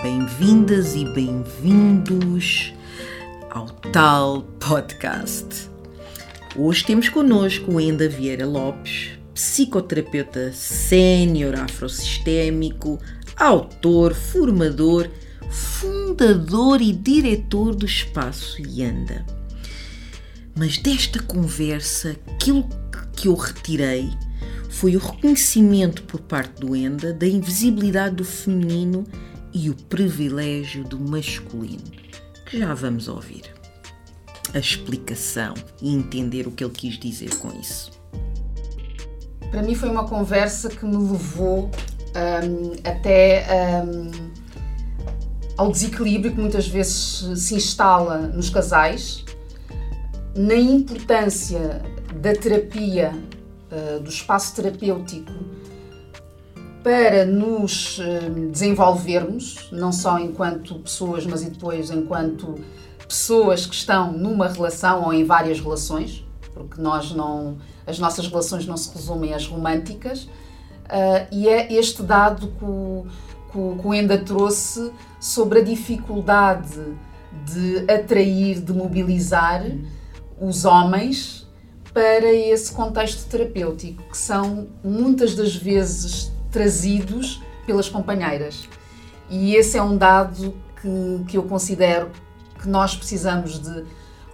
Bem-vindas e bem-vindos ao tal podcast. Hoje temos connosco Enda Vieira Lopes, psicoterapeuta sénior afrosistémico, autor, formador, fundador e diretor do Espaço Yanda. Mas desta conversa, aquilo que eu retirei foi o reconhecimento por parte do Enda da invisibilidade do feminino e o privilégio do masculino, que já vamos ouvir. A explicação e entender o que ele quis dizer com isso. Para mim foi uma conversa que me levou um, até um, ao desequilíbrio que muitas vezes se instala nos casais, na importância da terapia, uh, do espaço terapêutico para nos uh, desenvolvermos, não só enquanto pessoas, mas e depois enquanto pessoas que estão numa relação ou em várias relações, porque nós não as nossas relações não se resumem às românticas, uh, e é este dado que o, que o Enda trouxe sobre a dificuldade de atrair, de mobilizar os homens para esse contexto terapêutico, que são muitas das vezes trazidos pelas companheiras. E esse é um dado que, que eu considero que nós precisamos de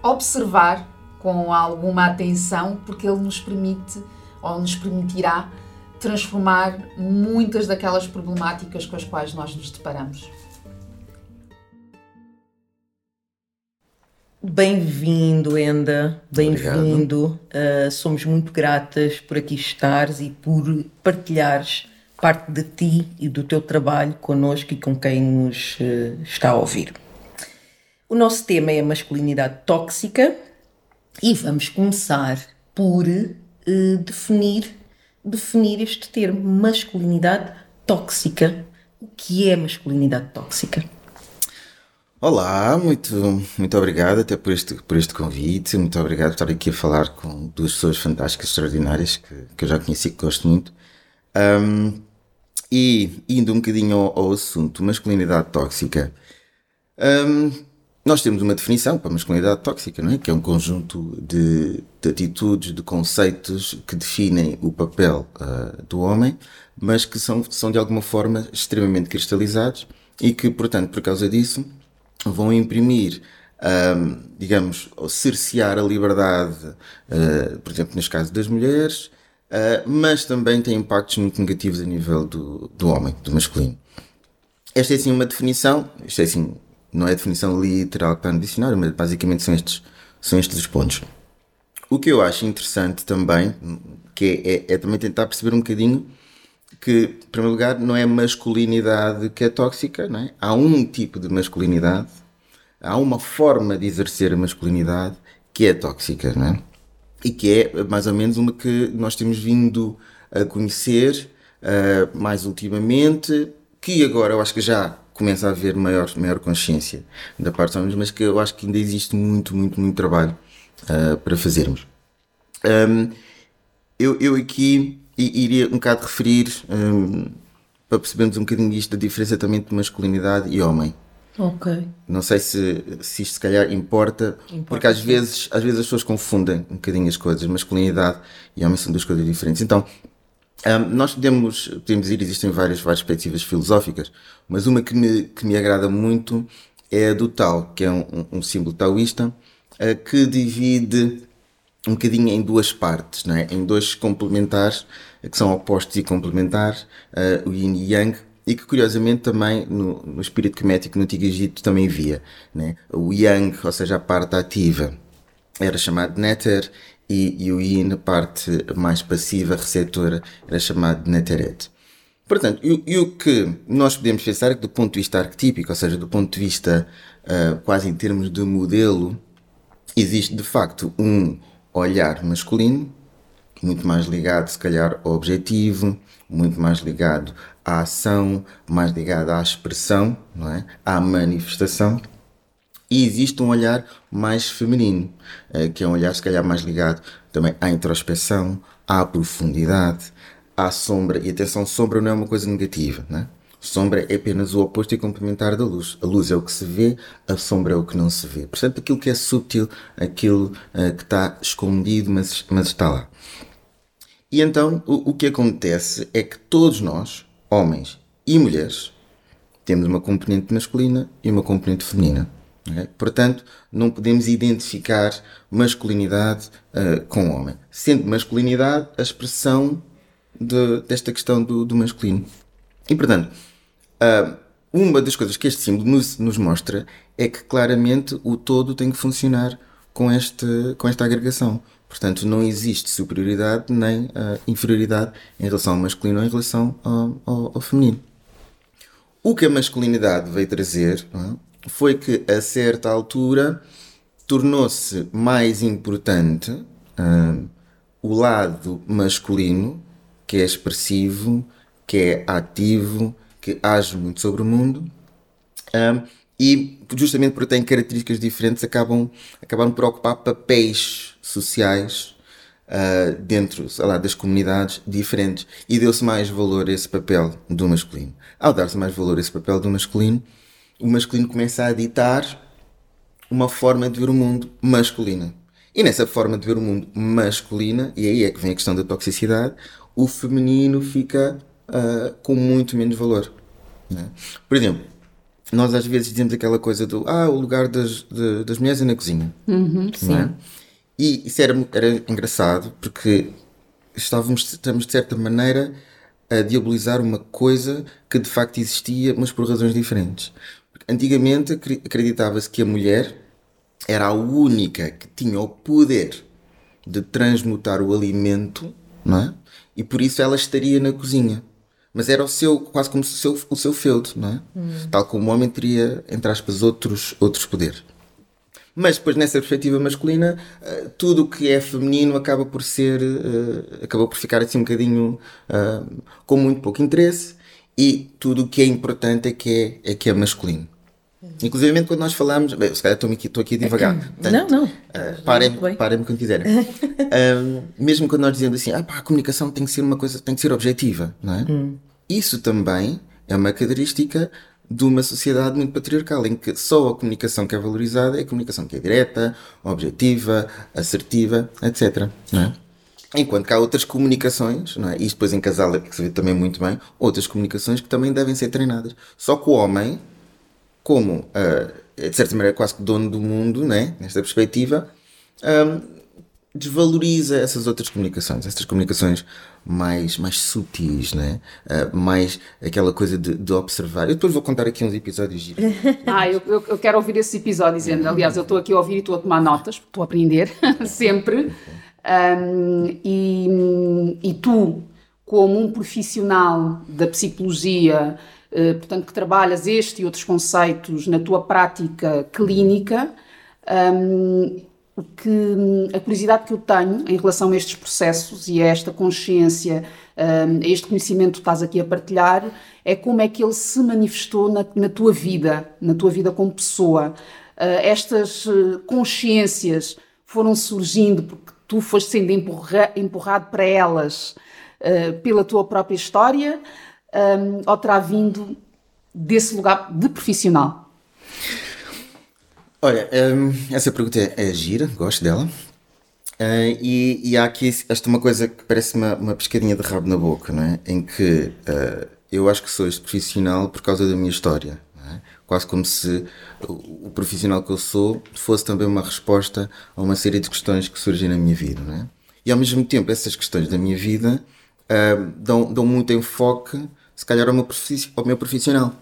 observar com alguma atenção, porque ele nos permite ou nos permitirá transformar muitas daquelas problemáticas com as quais nós nos deparamos. Bem-vindo, Enda, bem-vindo. Uh, somos muito gratas por aqui estares e por partilhares parte de ti e do teu trabalho connosco e com quem nos uh, está a ouvir. O nosso tema é a masculinidade tóxica e vamos começar por uh, definir, definir este termo, masculinidade tóxica. O que é masculinidade tóxica? Olá, muito, muito obrigado até por este, por este convite. Muito obrigado por estar aqui a falar com duas pessoas fantásticas, extraordinárias, que, que eu já conheci e que gosto muito. Um, e indo um bocadinho ao, ao assunto, masculinidade tóxica. Um, nós temos uma definição para masculinidade tóxica, não é? Que é um conjunto de, de atitudes, de conceitos que definem o papel uh, do homem, mas que são, são de alguma forma extremamente cristalizados e que, portanto, por causa disso, vão imprimir, um, digamos, ou cercear a liberdade, uh, por exemplo, neste caso das mulheres, uh, mas também tem impactos muito negativos a nível do, do homem, do masculino. Esta é assim uma definição, isto é assim não é a definição literal que está no dicionário, mas basicamente são estes, são estes os pontos. O que eu acho interessante também, que é, é, é também tentar perceber um bocadinho que, em primeiro lugar, não é a masculinidade que é tóxica, não é? Há um tipo de masculinidade, há uma forma de exercer a masculinidade que é tóxica, não é? E que é mais ou menos uma que nós temos vindo a conhecer uh, mais ultimamente, que agora eu acho que já começa a haver maior, maior consciência da parte dos homens, mas que eu acho que ainda existe muito, muito, muito trabalho uh, para fazermos. Um, eu, eu aqui iria um bocado referir um, para percebermos um bocadinho isto da diferença também de masculinidade e homem. Ok. Não sei se, se isto se calhar importa, importa porque às vezes, às vezes as pessoas confundem um bocadinho as coisas. Masculinidade e homem são duas coisas diferentes. Então, um, nós podemos, podemos ir, existem várias, várias perspectivas filosóficas, mas uma que me, que me agrada muito é a do Tao, que é um, um símbolo taoísta, uh, que divide um bocadinho em duas partes, não é? em dois complementares, que são opostos e complementares, uh, o Yin e Yang, e que curiosamente também no, no espírito kemético no Antigo Egito também via. Né? O Yang, ou seja, a parte ativa, era chamado Nether e, e o yin, a parte mais passiva, receptora, era chamado de neteret. Portanto, e, o que nós podemos pensar é que do ponto de vista arquetípico, ou seja, do ponto de vista uh, quase em termos de modelo, existe de facto um olhar masculino, muito mais ligado se calhar ao objetivo, muito mais ligado à ação, mais ligado à expressão, não é? à manifestação, e existe um olhar mais feminino, eh, que é um olhar se calhar mais ligado também à introspeção, à profundidade, à sombra. E atenção, sombra não é uma coisa negativa, né? Sombra é apenas o oposto e complementar da luz. A luz é o que se vê, a sombra é o que não se vê. Portanto, aquilo que é sutil, aquilo uh, que está escondido, mas, mas está lá. E então, o, o que acontece é que todos nós, homens e mulheres, temos uma componente masculina e uma componente feminina. É? Portanto, não podemos identificar masculinidade uh, com homem. Sendo masculinidade a expressão de, desta questão do, do, masculino. E, portanto, uh, uma das coisas que este símbolo nos, nos, mostra é que claramente o todo tem que funcionar com, este, com esta agregação. Portanto, não existe superioridade nem uh, inferioridade em relação ao masculino ou em relação ao, ao, ao feminino. O que a masculinidade veio trazer é? foi que, a certa altura, tornou-se mais importante uh, o lado masculino, que é expressivo, que é ativo, que age muito sobre o mundo. Uh, e justamente porque têm características diferentes, acabam, acabam por ocupar papéis sociais uh, dentro lá, das comunidades diferentes e deu-se mais valor a esse papel do masculino. Ao dar-se mais valor a esse papel do masculino, o masculino começa a ditar uma forma de ver o mundo masculina. E nessa forma de ver o mundo masculina, e aí é que vem a questão da toxicidade, o feminino fica uh, com muito menos valor. Né? Por exemplo, nós às vezes dizemos aquela coisa do ah, o lugar das, de, das mulheres é na cozinha. Uhum, é? sim. É? E isso era, era engraçado porque estávamos, estamos de certa maneira a diabolizar uma coisa que de facto existia, mas por razões diferentes. Antigamente acreditava-se que a mulher era a única que tinha o poder de transmutar o alimento, não é? E por isso ela estaria na cozinha. Mas era o seu, quase como o seu, o seu feudo, não é? Hum. Tal como o homem teria, entre aspas, outros, outros poderes. Mas depois, nessa perspectiva masculina, uh, tudo o que é feminino acaba por ser, uh, acaba por ficar assim um bocadinho uh, com muito pouco interesse e tudo o que é importante é que é, é, que é masculino. Inclusive, quando nós falamos. Bem, se calhar estou aqui, estou aqui a divagar. Portanto, não, não. Uh, Parem-me parem quando quiserem. uh, mesmo quando nós dizemos assim, ah, pá, a comunicação tem que ser uma coisa, tem que ser objetiva, não é? Hum. Isso também é uma característica de uma sociedade muito patriarcal, em que só a comunicação que é valorizada é a comunicação que é direta, objetiva, assertiva, etc. Não é? Enquanto que há outras comunicações, não é? e depois em casal é que se vê também muito bem, outras comunicações que também devem ser treinadas. Só que o homem, como uh, é de certa maneira quase que dono do mundo, né? nesta perspectiva, um, desvaloriza essas outras comunicações, essas comunicações mais, mais sutis, né? Uh, mais aquela coisa de, de, observar. Eu depois vou contar aqui uns episódios. ah, eu, eu, eu quero ouvir esse episódio dizendo. Aliás, eu estou aqui a ouvir e estou a tomar notas, estou a aprender sempre. Um, e, e tu, como um profissional da psicologia, uh, portanto, que trabalhas este e outros conceitos na tua prática clínica, um, o que a curiosidade que eu tenho em relação a estes processos e a esta consciência, a este conhecimento que estás aqui a partilhar, é como é que ele se manifestou na, na tua vida, na tua vida como pessoa. Ah, estas ah, consciências foram surgindo porque tu foste sendo empurra, empurrado para elas ah, pela tua própria história ou terá vindo desse lugar de profissional? Olha, um, essa pergunta é, é, gira, gosto dela. Uh, e, e, há aqui esta uma coisa que parece uma, uma pescadinha de rabo na boca, não é? Em que uh, eu acho que sou este profissional por causa da minha história. É? Quase como se o, o, profissional que eu sou fosse também uma resposta a uma série de questões que surgem na minha vida, não é? E ao mesmo tempo, essas questões da minha vida uh, dão, dão muito enfoque, se calhar, ao meu, ao meu profissional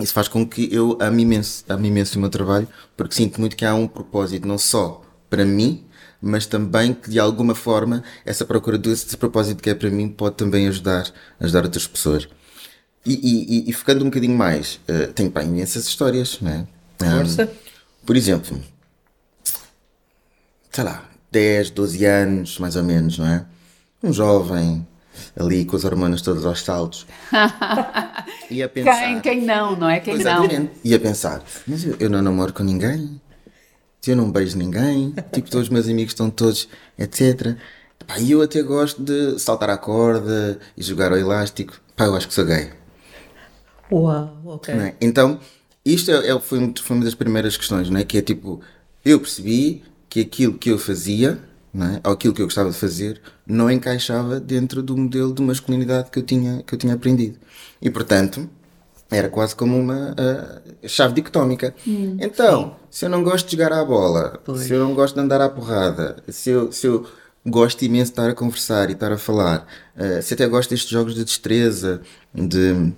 isso faz com que eu ame imenso, ame imenso o meu trabalho, porque sinto muito que há um propósito, não só para mim, mas também que de alguma forma essa procura desse propósito que é para mim pode também ajudar, ajudar outras pessoas. E, e, e focando um bocadinho mais, uh, tenho pá, imensas histórias, não é? Força. Um, por exemplo, sei lá, 10, 12 anos, mais ou menos, não é? Um jovem ali com as hormonas todas aos saltos. e a pensar. Quem, quem não, não é? Quem Exatamente. não. E a pensar, mas eu, eu não namoro com ninguém, eu não beijo ninguém, tipo, todos os meus amigos estão todos, etc. Pá, e eu até gosto de saltar à corda e jogar ao elástico. Pá, eu acho que sou gay. Uau, ok. É? Então, isto é, é- foi, foi uma das primeiras questões, não é? Que é tipo, eu percebi que aquilo que eu fazia, é? ou aquilo que eu gostava de fazer, não encaixava dentro do modelo de masculinidade que eu tinha, que eu tinha aprendido. E, portanto, era quase como uma ah, chave dicotómica. então, se eu não gosto de jogar à bola, Pois. se eu não gosto de andar à porrada, se eu, se eu gosto imenso de estar a conversar e estar a falar, ah, se até gosto destes jogos de destreza, de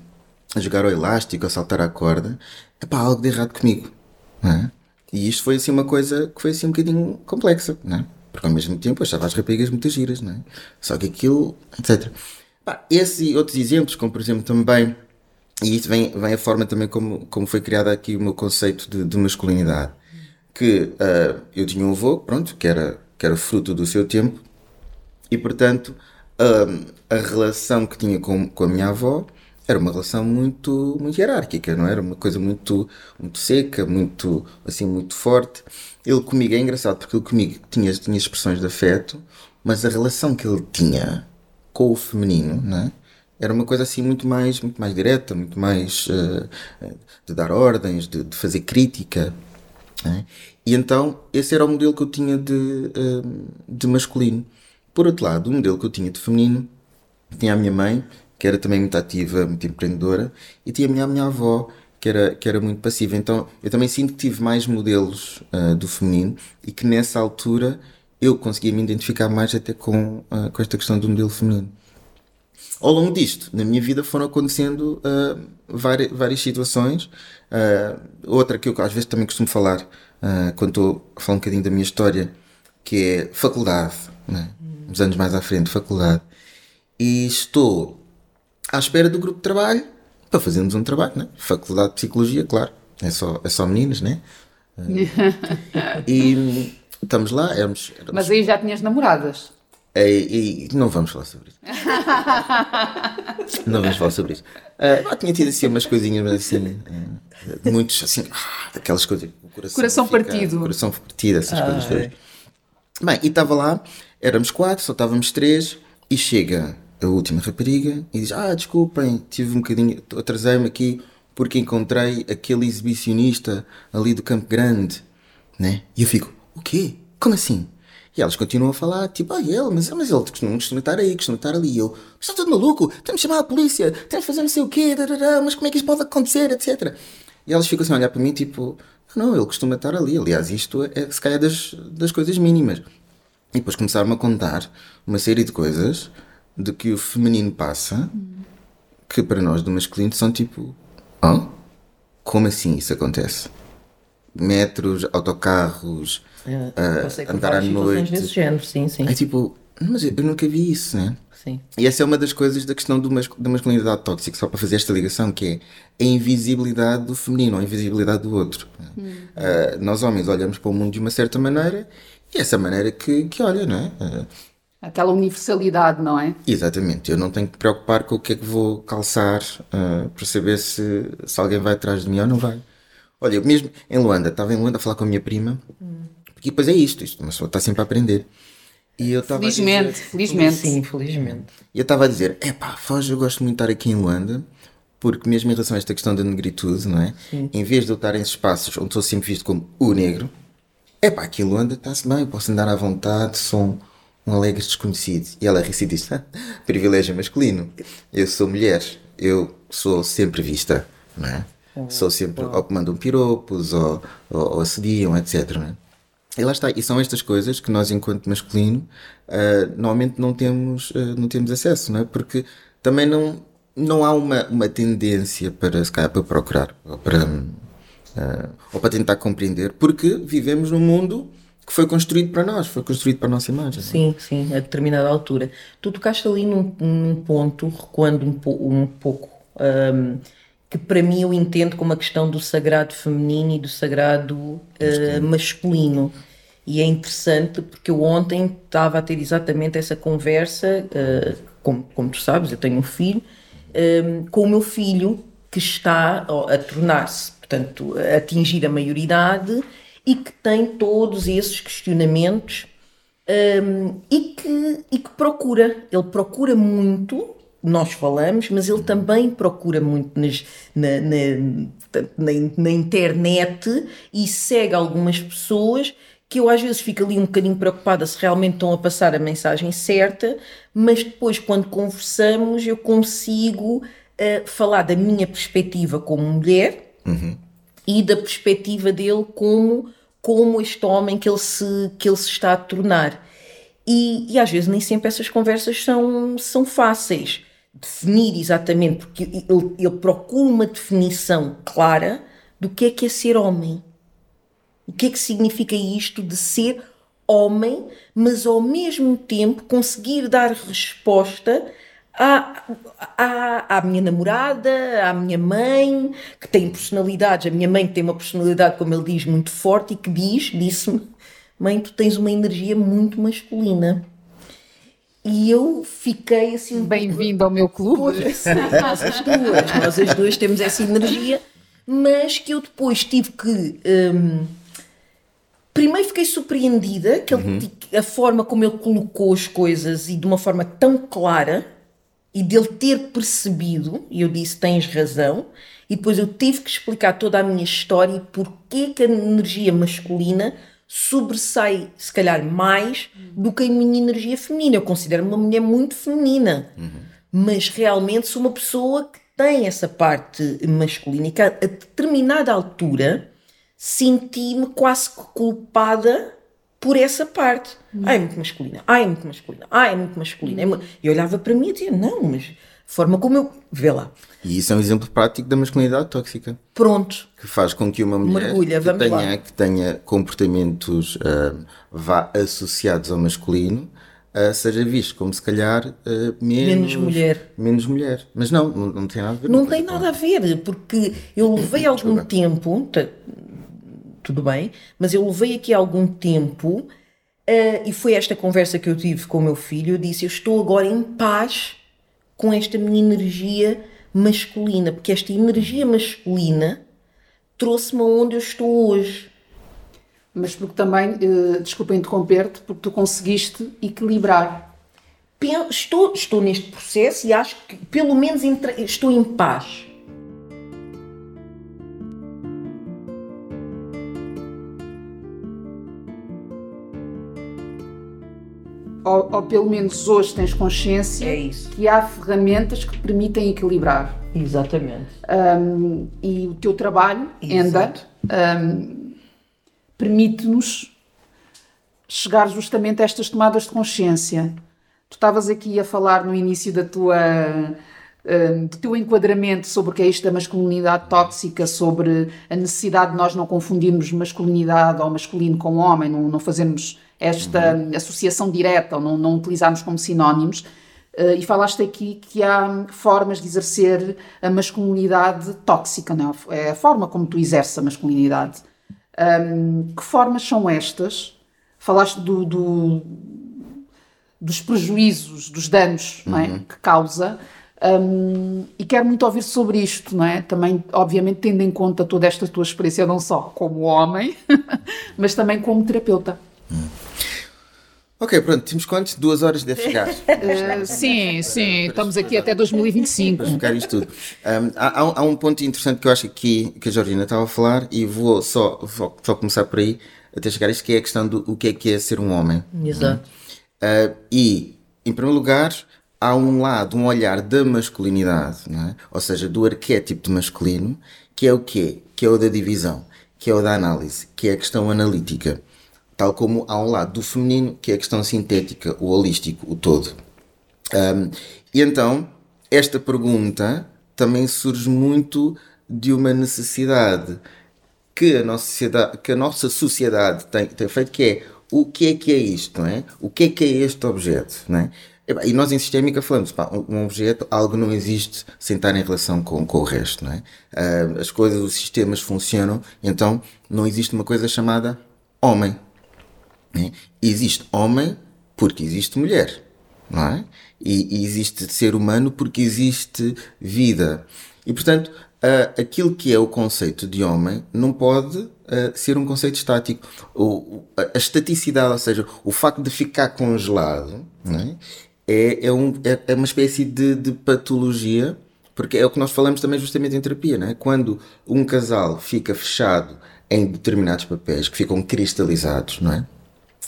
jogar ao elástico, a saltar à corda, é pá, algo de errado comigo. É? E isto foi assim uma coisa que foi assim um bocadinho complexa, não é? Porque ao mesmo tempo achava as raparigas muito giras, não é? Só que aquilo, etc. Pá, esses e outros exemplos, como por exemplo também, e isto vem, vem a forma também como, como foi criado aqui o meu conceito de, de masculinidade, que ah, eu tinha um avô, pronto, que era, que era fruto do seu tempo, e portanto hum, a relação que tinha com, com a minha avó era uma relação muito, muito hierárquica, não era uma coisa muito, muito seca, muito assim muito forte. Ele comigo é engraçado porque ele comigo tinha, tinha expressões de afeto, mas a relação que ele tinha com o feminino, não é? Era uma coisa assim muito mais, muito mais direta, muito mais eh, de dar ordens, de, de fazer crítica. né? E então esse era o modelo que eu tinha de, eh, de masculino. Por outro lado, o modelo que eu tinha de feminino, tinha a minha mãe, que era também muito ativa, muito empreendedora, e tinha a minha, a minha avó, que era, que era muito passiva. Então eu também sinto que tive mais modelos ah, do feminino e que nessa altura eu conseguia me identificar mais até com, ah, com esta questão do modelo feminino. Ao longo disto, na minha vida foram acontecendo ah, várias, várias situações. Outra que eu às vezes também costumo falar, quando estou a falar um bocadinho da minha história, que é faculdade, né? uns anos mais à frente, faculdade. E estou à espera do grupo de trabalho para fazermos um trabalho, né? Faculdade de Psicologia, claro, é só, é só meninas, né? Ah, e estamos lá, éramos, éramos Mas aí já tinhas namoradas. e, e não vamos falar sobre isso. não vamos falar sobre isso. Ah, eu tinha tido assim umas coisinhas, mas assim, ah, muitos assim, ah, daquelas coisas. o Coração, Coração fica- partido. Coração partido, essas coisas Ai. todas. Bem, e estava lá, éramos quatro, só estávamos três, e chega a última rapariga e diz: Ah, desculpem, tive um bocadinho, atrasei-me aqui porque encontrei aquele exibicionista ali do Campo Grande, né? E eu fico: O quê? Como assim? E elas continuam a falar, tipo, ah, ele, mas, mas ele costuma, costuma estar aí, costuma estar ali. E eu, está tudo maluco, temos de chamar a polícia, temos de fazer não sei o quê, darará, mas como é que isto pode acontecer, etc. E elas ficam assim a olhar para mim, tipo, não, ele costuma estar ali. Aliás, isto é, se calhar, das, das coisas mínimas. E depois começaram-me a contar uma série de coisas de que o feminino passa, que para nós do masculino são tipo, oh, como assim isso acontece? Metros, autocarros, ah, Passei por andar à noite. desse género, sim, sim. É tipo, mas eu, nunca vi isso, né? sim. E essa é uma das coisas da questão do mas, da masculinidade tóxica, só para fazer esta ligação, que é a invisibilidade do feminino, a invisibilidade do outro. Ah, nós homens olhamos para o mundo de uma certa maneira e é essa maneira que, que olha, não é? Ah, Aquela universalidade, não é? exatamente, eu não tenho que me preocupar com o que é que vou calçar ah, para saber se, se alguém vai atrás de mim ou não vai. Olha, eu mesmo em Luanda, estava em Luanda a falar com a minha prima, porque depois é isto, isto, uma pessoa está sempre a aprender. E eu estava a dizer- Felizmente, felizmente. Sim, infelizmente. E eu estava a dizer, é pá, Foz, eu gosto muito de estar aqui em Luanda, porque mesmo em relação a esta questão da negritude, não é? Em vez de eu estar em espaços onde sou sempre visto como o negro, é pá, aqui em Luanda está-se bem, posso andar à vontade, sou um, um alegre desconhecido. E ela ri-se e "Ah, privilégio masculino, eu sou mulher, eu sou sempre vista, não é? Sou sempre, ou que mandam piropos, ou, ou, ou assediam, etc, não é? E lá está, e são estas coisas que nós, enquanto masculino, ah, normalmente não temos, ah, não temos acesso, não é? Porque também não, não há uma, uma tendência para, se calhar, para procurar, ou para, ah, ou para tentar compreender, porque vivemos num mundo que foi construído para nós, foi construído para a nossa imagem. é? Sim, sim, a determinada altura. Tu tocaste ali num, num ponto, recuando um, po- um pouco, hum, que para mim eu entendo como a questão do sagrado feminino e do sagrado eh, masculino. E é interessante porque eu ontem estava a ter exatamente essa conversa, eh, como, como tu sabes, eu tenho um filho, hum, com o meu filho que está a tornar-se, portanto, a atingir a maioridade e que tem todos esses questionamentos um, e, que, e que procura, ele procura muito nós falamos, mas ele também procura muito nas, na, na, na, na internet e segue algumas pessoas que eu às vezes fico ali um bocadinho preocupada se realmente estão a passar a mensagem certa, mas depois, quando conversamos, eu consigo uh, falar da minha perspectiva como mulher uhum. E da perspectiva dele como, como este homem que ele, se, que ele se está a tornar. E, e às vezes nem sempre essas conversas são, são fáceis. Definir exatamente, porque ele, ele procura uma definição clara do que é que é ser homem o que é que significa isto de ser homem, mas ao mesmo tempo conseguir dar resposta à, à, à minha namorada, à minha mãe, que tem personalidades. A minha mãe tem uma personalidade, como ele diz, muito forte e que diz, disse-me, mãe, tu tens uma energia muito masculina. E eu fiquei assim. Bem-vindo ao meu clube. Nós as duas, nós as duas temos essa energia, mas que eu depois tive que. Hum, Primeiro fiquei surpreendida que ele, uhum. a forma como ele colocou as coisas e de uma forma tão clara e dele ter percebido, e eu disse: tens razão, e depois eu tive que explicar toda a minha história e porquê que a energia masculina sobressai, se calhar, mais do que a minha energia feminina. Eu considero-me uma mulher muito feminina, uhum. mas realmente sou uma pessoa que tem essa parte masculina e que a, a determinada altura senti-me quase que culpada por essa parte. Hum. Ai, é muito masculina, ai, é muito masculina, ai, é muito masculina. Hum. E olhava para mim e dizia, não, mas forma como eu. Vê lá. E isso é um exemplo prático da masculinidade tóxica. Pronto. Que faz com que uma mulher Mergulha, que, tenha, que tenha comportamentos uh, vá associados ao masculino uh, seja visto como se calhar uh, menos, menos mulher. Menos mulher. Mas não, não, não tem nada a ver. Não tem nada a ver, porque eu levei algum tempo tudo bem, mas eu levei aqui algum tempo uh, e foi esta conversa que eu tive com o meu filho. Eu disse: Eu estou agora em paz com esta minha energia masculina, porque esta energia masculina trouxe-me aonde eu estou hoje. Mas porque também, uh, desculpa interromper-te, porque tu conseguiste equilibrar. Estou, estou neste processo e acho que pelo menos entre, estou em paz. Ou, ou, pelo menos hoje tens consciência é que há ferramentas que te permitem equilibrar. Exatamente. Um, e o teu trabalho, Enda, um, permite-nos chegar justamente a estas tomadas de consciência. Tu estavas aqui a falar no início da tua do teu enquadramento sobre o que é isto da masculinidade tóxica, sobre a necessidade de nós não confundirmos masculinidade ou masculino com homem, não, não fazermos esta uhum. associação direta, ou não, não utilizarmos como sinónimos. Uh, e falaste aqui que há formas de exercer a masculinidade tóxica, não é? é a forma como tu exerces a masculinidade. Um, que formas são estas? Falaste do, do, dos prejuízos, dos danos uhum. é? que causa. Um, e quero muito ouvir sobre isto, não é? Também, obviamente, tendo em conta toda esta tua experiência, não só como homem, mas também como terapeuta. Hum. Ok, pronto, temos quantos? Duas horas deve chegar. Uh, sim, sim, estamos aqui até 2025. Para explicar isto tudo. Um, há, há, um ponto interessante que eu acho que, que a Georgina estava a falar e vou só, vou só começar por aí até chegar a isto, que é a questão do o que é que é ser um homem. Exato. Uh, e, em primeiro lugar, há um lado, um olhar da masculinidade, é? ou seja, do arquétipo de masculino, que é o quê? Que é o da divisão, que é o da análise, que é a questão analítica. Tal como há um lado do feminino, que é a questão sintética, o holístico, o todo. Um, e então, esta pergunta também surge muito de uma necessidade que a nossa sociedade, que a nossa sociedade tem, tem feito, que é o que é que é isto, não é? O que é que é este objeto, não é? E nós em sistémica falamos, pá, um objeto, algo não existe sem estar em relação com, com o resto, não é? Uh, as coisas, os sistemas funcionam, então não existe uma coisa chamada homem. Né? Existe homem porque existe mulher, não é? E, e, existe ser humano porque existe vida. E portanto, uh, aquilo que é o conceito de homem não pode uh, ser um conceito estático. O, a estaticidade, ou seja, o facto de ficar congelado, é? É, é, um, é, é uma espécie de, de patologia, porque é o que nós falamos também justamente em terapia, não é? Quando um casal fica fechado em determinados papéis que ficam cristalizados, não é?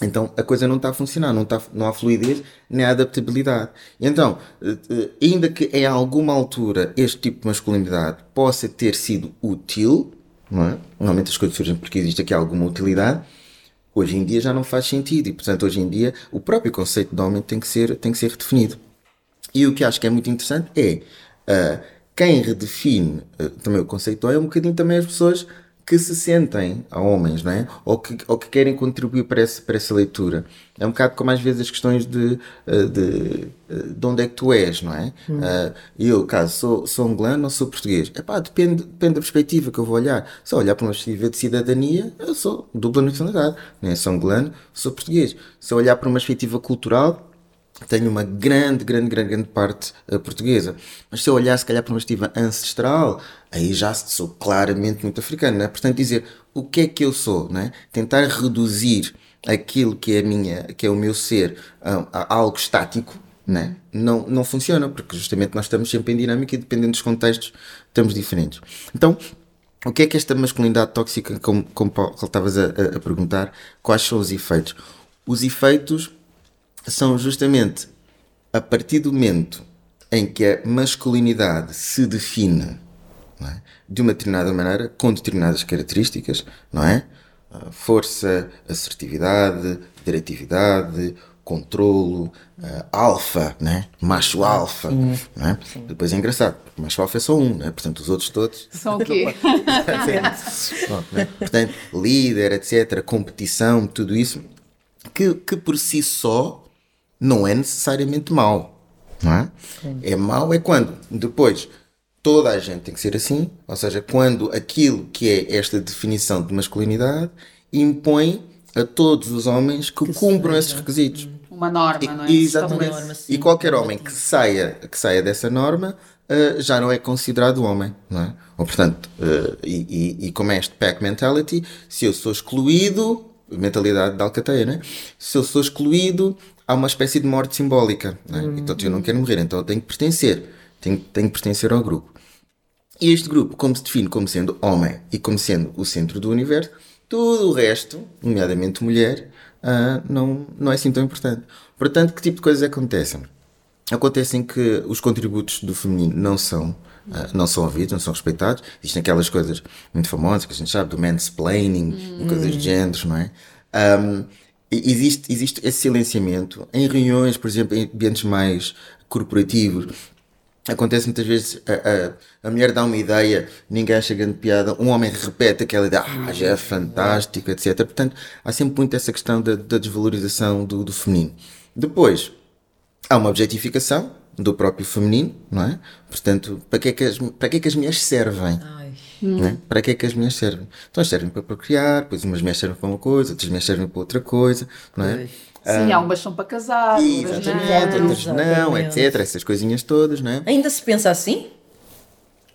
Então a coisa não está a funcionar, não, está, não há fluidez nem adaptabilidade. Então, eh, eh, ainda que em alguma altura este tipo de masculinidade possa ter sido útil, não é? normalmente as coisas surgem porque existe aqui alguma utilidade, hoje em dia já não faz sentido e, portanto, hoje em dia o próprio conceito de homem tem que ser, tem que ser redefinido. E o que acho que é muito interessante é uh, quem redefine uh, também o conceito de homem é um bocadinho também as pessoas que se sentem a homens, não é? Ou que, ou que querem contribuir para essa, para essa leitura. É um bocado como às vezes as questões de, eh, de, eh, de onde é que tu és, não é? Hum. Uh, eu, caso sou, sou angolano ou sou português? Epá, depende, depende da perspectiva que eu vou olhar. Se eu olhar para uma perspectiva de cidadania, eu sou dupla nacionalidade. Né? Sou angolano, sou português. Se eu olhar para uma perspectiva cultural, tenho uma grande, grande, grande, grande parte uh, portuguesa. Mas se eu olhar, se calhar, para uma perspectiva ancestral, aí já sou claramente muito africano, né? Portanto, dizer o que é que eu sou, né? Tentar reduzir aquilo que é, minha, que é o meu ser a, a algo estático, né? não, não funciona, porque justamente nós estamos sempre em dinâmica e dependendo dos contextos estamos diferentes. Então, o que é que esta masculinidade tóxica, como, como estavas a, a perguntar, quais são os efeitos? Os efeitos são justamente a partir do momento em que a masculinidade se define é? de uma determinada maneira, com determinadas características, não é? Força, assertividade, diretividade, controlo, uh, alfa, né? macho alfa. Né? Depois é engraçado, porque macho alfa é só um, né? portanto os outros todos. São o quê? né? Portanto, líder, etc., competição, tudo isso, que, que por si só não é necessariamente mau. Não é? é mau é quando depois toda a gente tem que ser assim, ou seja, quando aquilo que é esta definição de masculinidade impõe a todos os homens que, que cumpram esses requisitos. Uma norma, não é? Exatamente. Norma, sim, e qualquer homem que saia, que saia dessa norma uh, já não é considerado homem, não é? Ou portanto, uh, e, e, e como é este pack mentality, se eu sou excluído, mentalidade da alcateia, né? Se eu sou excluído, há uma espécie de morte simbólica. Né? Hum. Então eu não quero morrer, então eu tenho que pertencer. Tenho, tenho que pertencer ao grupo. E este grupo, como se define como sendo homem e como sendo o centro do universo, tudo o resto, nomeadamente mulher, uh, não, não é assim tão importante. Portanto, que tipo de coisas acontecem? Acontecem que os contributos do feminino não são, uh, não são ouvidos, não são respeitados. Existem aquelas coisas muito famosas que a gente sabe, do mansplaining hum. e coisas de género, não é? Um, existe, existe esse silenciamento em reuniões, por exemplo, em ambientes mais corporativos. Acontece muitas vezes a, a, a mulher dá uma ideia, ninguém acha grande piada, um homem repete aquela ideia, ah, já é fantástico, etc. Portanto, há sempre muito essa questão da, da desvalorização do, do feminino. Depois, há uma objetificação do próprio feminino, não é? Portanto, para que é que as, para que é que as mulheres servem? Né? Para que é que as mulheres servem? Então, elas servem para procriar, depois umas mulheres servem para uma coisa, outras mulheres servem para outra coisa, não é? Sim, há umas são para casar, outras não, outras não, etc. Essas coisinhas todas, não é? Ainda se pensa assim?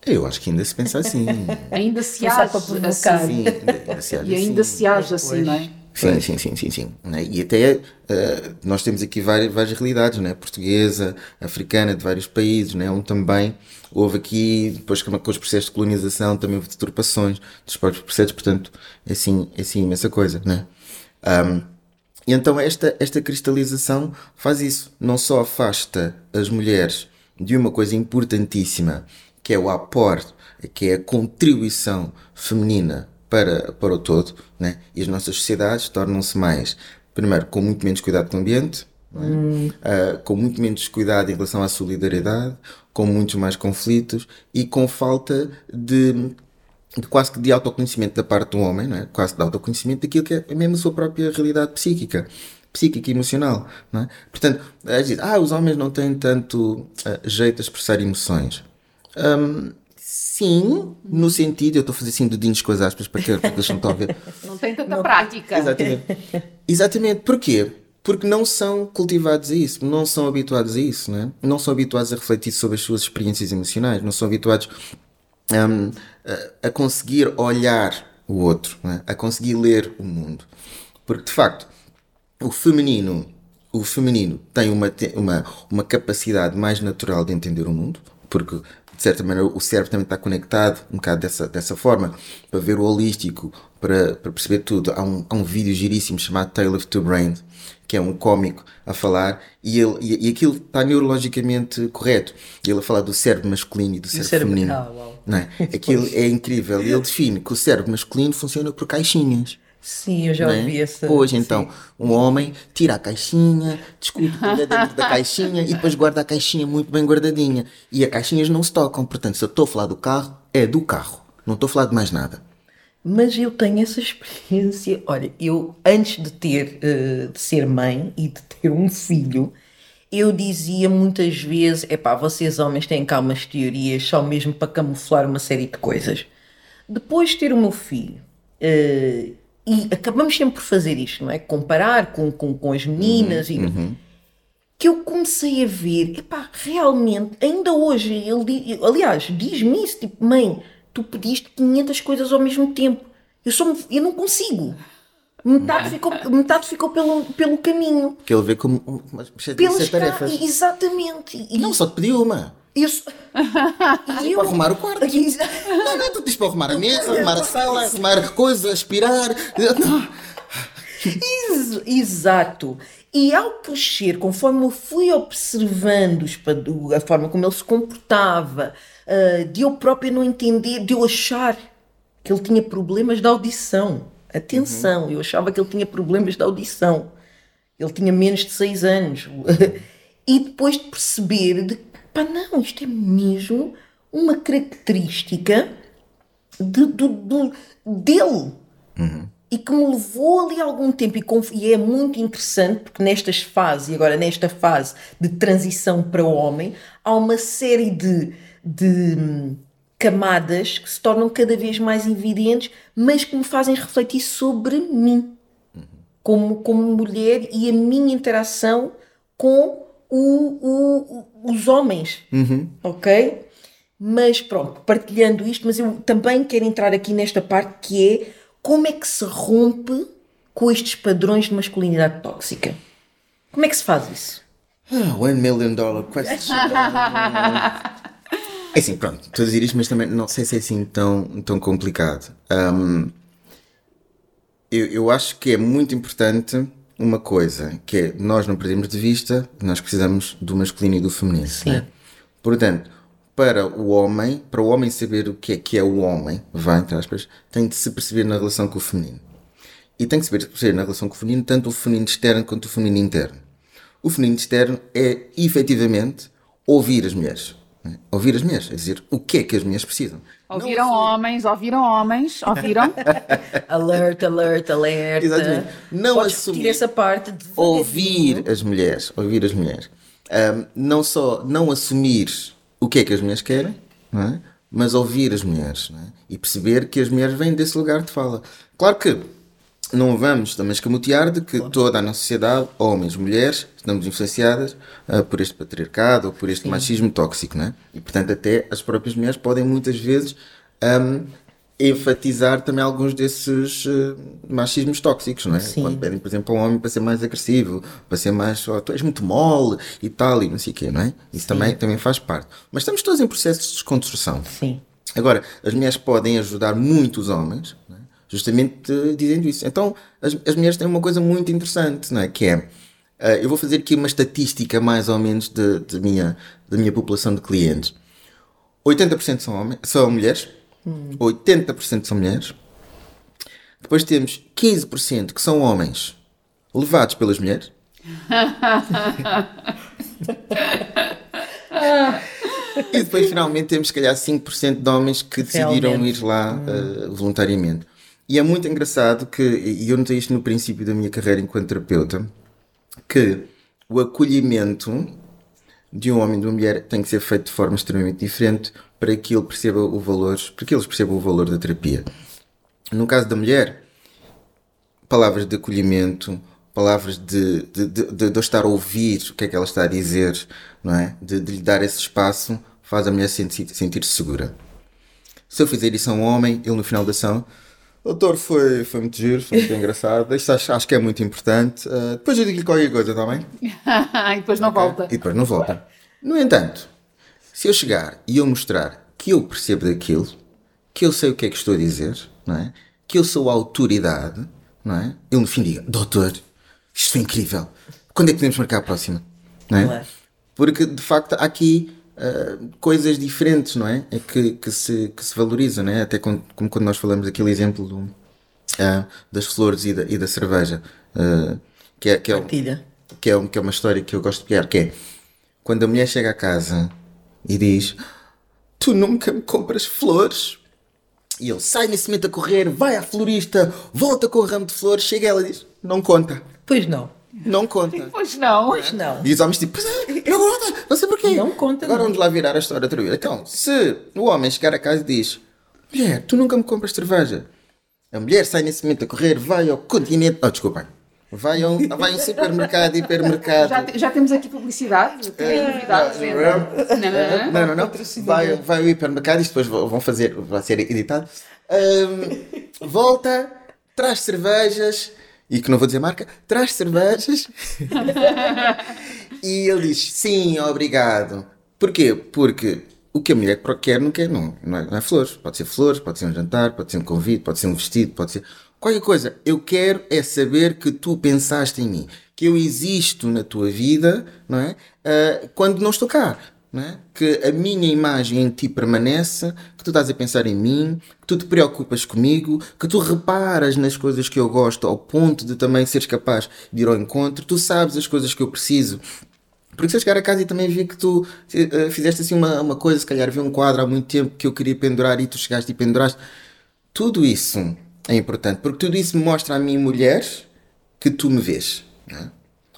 Eu acho que ainda se pensa assim. ainda se age assim. Sim, ainda se age e ainda assim. se age assim, não é? Sim, sim, sim, sim, sim. Né? E até uh, nós temos aqui várias, várias realidades, né? portuguesa, africana, de vários países, né? onde também houve aqui, depois com os processos de colonização, também houve deturpações dos próprios processos, portanto, é assim, é assim imensa coisa. Né? E então esta, esta cristalização faz isso, não só afasta as mulheres de uma coisa importantíssima, que é o aporte, que é a contribuição feminina para, para o todo, né? e as nossas sociedades tornam-se mais, primeiro, com muito menos cuidado com o ambiente, é? hum. uh, com muito menos cuidado em relação à solidariedade, com muitos mais conflitos e com falta de, de quase que de autoconhecimento da parte do homem, é? quase de autoconhecimento daquilo que é mesmo a sua própria realidade psíquica psíquica e emocional. É? Portanto, a gente ah, os homens não têm tanto uh, jeito de expressar emoções. Um, Sim, no sentido, eu estou a fazer assim dedinhos com as aspas para que, eles não estão a ver. Não tem tanta não, prática. Exatamente. Exatamente. Porquê? Porque não são cultivados a isso, não são habituados a isso, não, é? não são habituados a refletir sobre as suas experiências emocionais, não são habituados um, a, a, conseguir olhar o outro, é? a conseguir ler o mundo. Porque, de facto, o feminino o feminino tem uma, uma, uma capacidade mais natural de entender o mundo, porque de certa maneira o cérebro também está conectado um bocado dessa, dessa forma, para ver o holístico, para, para perceber tudo. Há um, há um vídeo giríssimo chamado Tale of Two Brains, que é um cómico a falar, e, ele, e, e aquilo está neurologicamente correto. Ele a falar do cérebro masculino e do cérebro, cérebro feminino. Ah, não é? Aquilo é incrível. Ele define que o cérebro masculino funciona por caixinhas. Sim, eu já é? ouvi essa. Então, sim. um homem tira a caixinha, discute tudo dentro da caixinha e depois guarda a caixinha muito bem guardadinha. E as caixinhas não se tocam. Portanto, se eu estou a falar do carro, é do carro. Não estou a falar de mais nada. Mas eu tenho essa experiência. Olha, eu antes de ter, uh, de ser mãe e de ter um filho, eu dizia muitas vezes: é pá, vocês homens têm cá umas teorias só mesmo para camuflar uma série de coisas. Depois de ter o meu filho, uh, e acabamos sempre por fazer isto, não é? Comparar com, com, com as meninas uhum, e. Uhum. Que eu comecei a ver, epá, realmente, ainda hoje, ele, aliás, diz-me isso, tipo, mãe, tu pediste 500 coisas ao mesmo tempo. Eu, só, eu não consigo. Metade ficou, metade ficou pelo, pelo caminho. Que ele vê como uma Pelas de tarefas. Exatamente. E não, só te pediu uma. Isso. eu... Para arrumar o quarto. não, não, tu dizes para arrumar a mesa, arrumar a sala, arrumar coisas, aspirar. Não. Exato. E ao crescer, conforme eu fui observando a forma como ele se comportava, uh, de eu própria não entender, de eu achar que ele tinha problemas de audição. Atenção, uhum. eu achava que ele tinha problemas de audição. Ele tinha menos de 6 anos. e depois de perceber de pá, não, isto é mesmo uma característica de, de, de dele. Uhum. E que me levou ali algum tempo. E, e, é muito interessante porque nestas fases, e agora nesta fase de transição para o homem, há uma série de, de hum, camadas que se tornam cada vez mais evidentes, mas que me fazem refletir sobre mim. Como, como mulher e a minha interação com o, o, os homens, uhum. ok? Mas pronto, partilhando isto, mas eu também quero entrar aqui nesta parte que é como é que se rompe com estes padrões de masculinidade tóxica? Como é que se faz isso? Oh, one million dollar question. é assim, pronto, estou a dizer isto, mas também não sei se é assim tão, tão complicado. Um, eu, eu acho que é muito importante uma coisa, que é nós não perdemos de vista, nós precisamos do masculino e do feminino. Sim. Né? Portanto, para o homem, para o homem saber o que é que é o homem, vai, entre aspas, tem de se perceber na relação com o feminino. E tem que se perceber na relação com o feminino, tanto o feminino externo quanto o feminino interno. O feminino externo é, efetivamente, ouvir as mulheres. É? Ouvir as mulheres, é dizer, o que é que as mulheres precisam. Ouviram Não, homens, ouviram homens, ouviram? alert, alert, alert. Exatamente. Não Podes assumir essa parte. De ouvir as mulheres, ouvir as mulheres. Um, não só não assumir o que é que as mulheres querem, não é? mas ouvir as mulheres é? e perceber que as mulheres vêm desse lugar de fala. Claro que não vamos também escamotear de que claro. toda a nossa sociedade, homens, mulheres, estamos influenciadas uh, por este patriarcado ou por este Sim. machismo tóxico, não é? E portanto até as próprias mulheres podem muitas vezes um, enfatizar também alguns desses uh, machismos tóxicos, não é? Sim. Quando pedem, por exemplo, a um homem para ser mais agressivo, para ser mais, oh, tu és muito mole e tal, e não sei o quê, não é? Isso também, também faz parte. Mas estamos todos em processo de desconstrução. Sim. Agora, as mulheres podem ajudar muito os homens, é? Justamente uh, dizendo isso. Então, as, as mulheres têm uma coisa muito interessante, não é? Que é, uh, eu vou fazer aqui uma estatística mais ou menos de, de minha, da minha população de clientes. 80% são, homens, são mulheres, Hum. 80% são mulheres. Depois temos 15% que são homens levados pelas mulheres. e depois finalmente temos se calhar 5% de homens que decidiram Realmente. ir lá uh, voluntariamente. E é muito engraçado que, e eu notei isto no princípio da minha carreira enquanto terapeuta, que o acolhimento de um homem e de uma mulher tem que ser feito de forma extremamente diferente para que ele perceba o valor, para que eles percebam o valor da terapia. No caso da mulher, palavras de acolhimento, palavras de, de, de, de, estar a ouvir o que é que ela está a dizer, não é? De, de lhe dar esse espaço, faz a mulher sentir-se sentir segura. Se eu fizer isso a um homem, ele no final da ação, Doutor, foi, foi muito giro, foi muito engraçado. Isto acho, acho que é muito importante. Uh, depois eu digo-lhe qualquer coisa, está bem? e depois não okay. volta. E depois não volta. No entanto, se eu chegar e eu mostrar que eu percebo daquilo, que eu sei o que é que estou a dizer, não é? que eu sou a autoridade, não é? Ele no fim diga, doutor, isto foi incrível. Quando é que podemos marcar a próxima? Não é? Porque de facto há aqui uh, coisas diferentes, não é? é que, que, se, que se valorizam, não é? Até com, como quando nós falamos aquele exemplo do, uh, das flores e da, e da cerveja. Uh, que, é, que, é, que, é, que é uma história que eu gosto de piar, que é quando a mulher chega a casa e diz tu nunca me compras flores e ele sai nesse momento a correr, vai à florista, volta com o ramo de flores, chega ela e diz: Não conta. Pois não. Não conta. Pois não. Pois não. E os homens tipo, não conta, não sei porquê. Não conta. Agora não. vamos lá virar a história outra vez. Então, se o homem chegar a casa e diz: Mulher, tu nunca me compras cerveja. A mulher sai nesse momento a correr, vai ao continente. Oh, desculpem. Vai a um, vai a um supermercado, hipermercado. Já, já temos aqui publicidade? Tem é, novidades? Não, não, não. não. Vai, vai ao hipermercado, isto depois vão fazer, vai ser editado. Um, volta, traz cervejas, e que não vou dizer marca, traz cervejas. e ele diz, sim, obrigado. Porquê? Porque o que a mulher quer não quer, não, não é, não é flores. Pode ser flores, pode ser um jantar, pode ser um convite, pode ser um vestido, pode ser Qualquer coisa, eu quero é saber que tu pensaste em mim, que eu existo na tua vida, não é? Uh, quando não estou cá, é? Que a minha imagem em ti permanece, que tu estás a pensar em mim, que tu te preocupas comigo, que tu reparas nas coisas que eu gosto ao ponto de também seres capaz de ir ao encontro, tu sabes as coisas que eu preciso. Porque se eu chegar a casa e também vi que tu uh, fizeste assim uma, uma coisa, se calhar vi um quadro há muito tempo que eu queria pendurar e tu chegaste e penduraste. Tudo isso é importante, porque tudo isso mostra a mim, mulher, que tu me vês. É?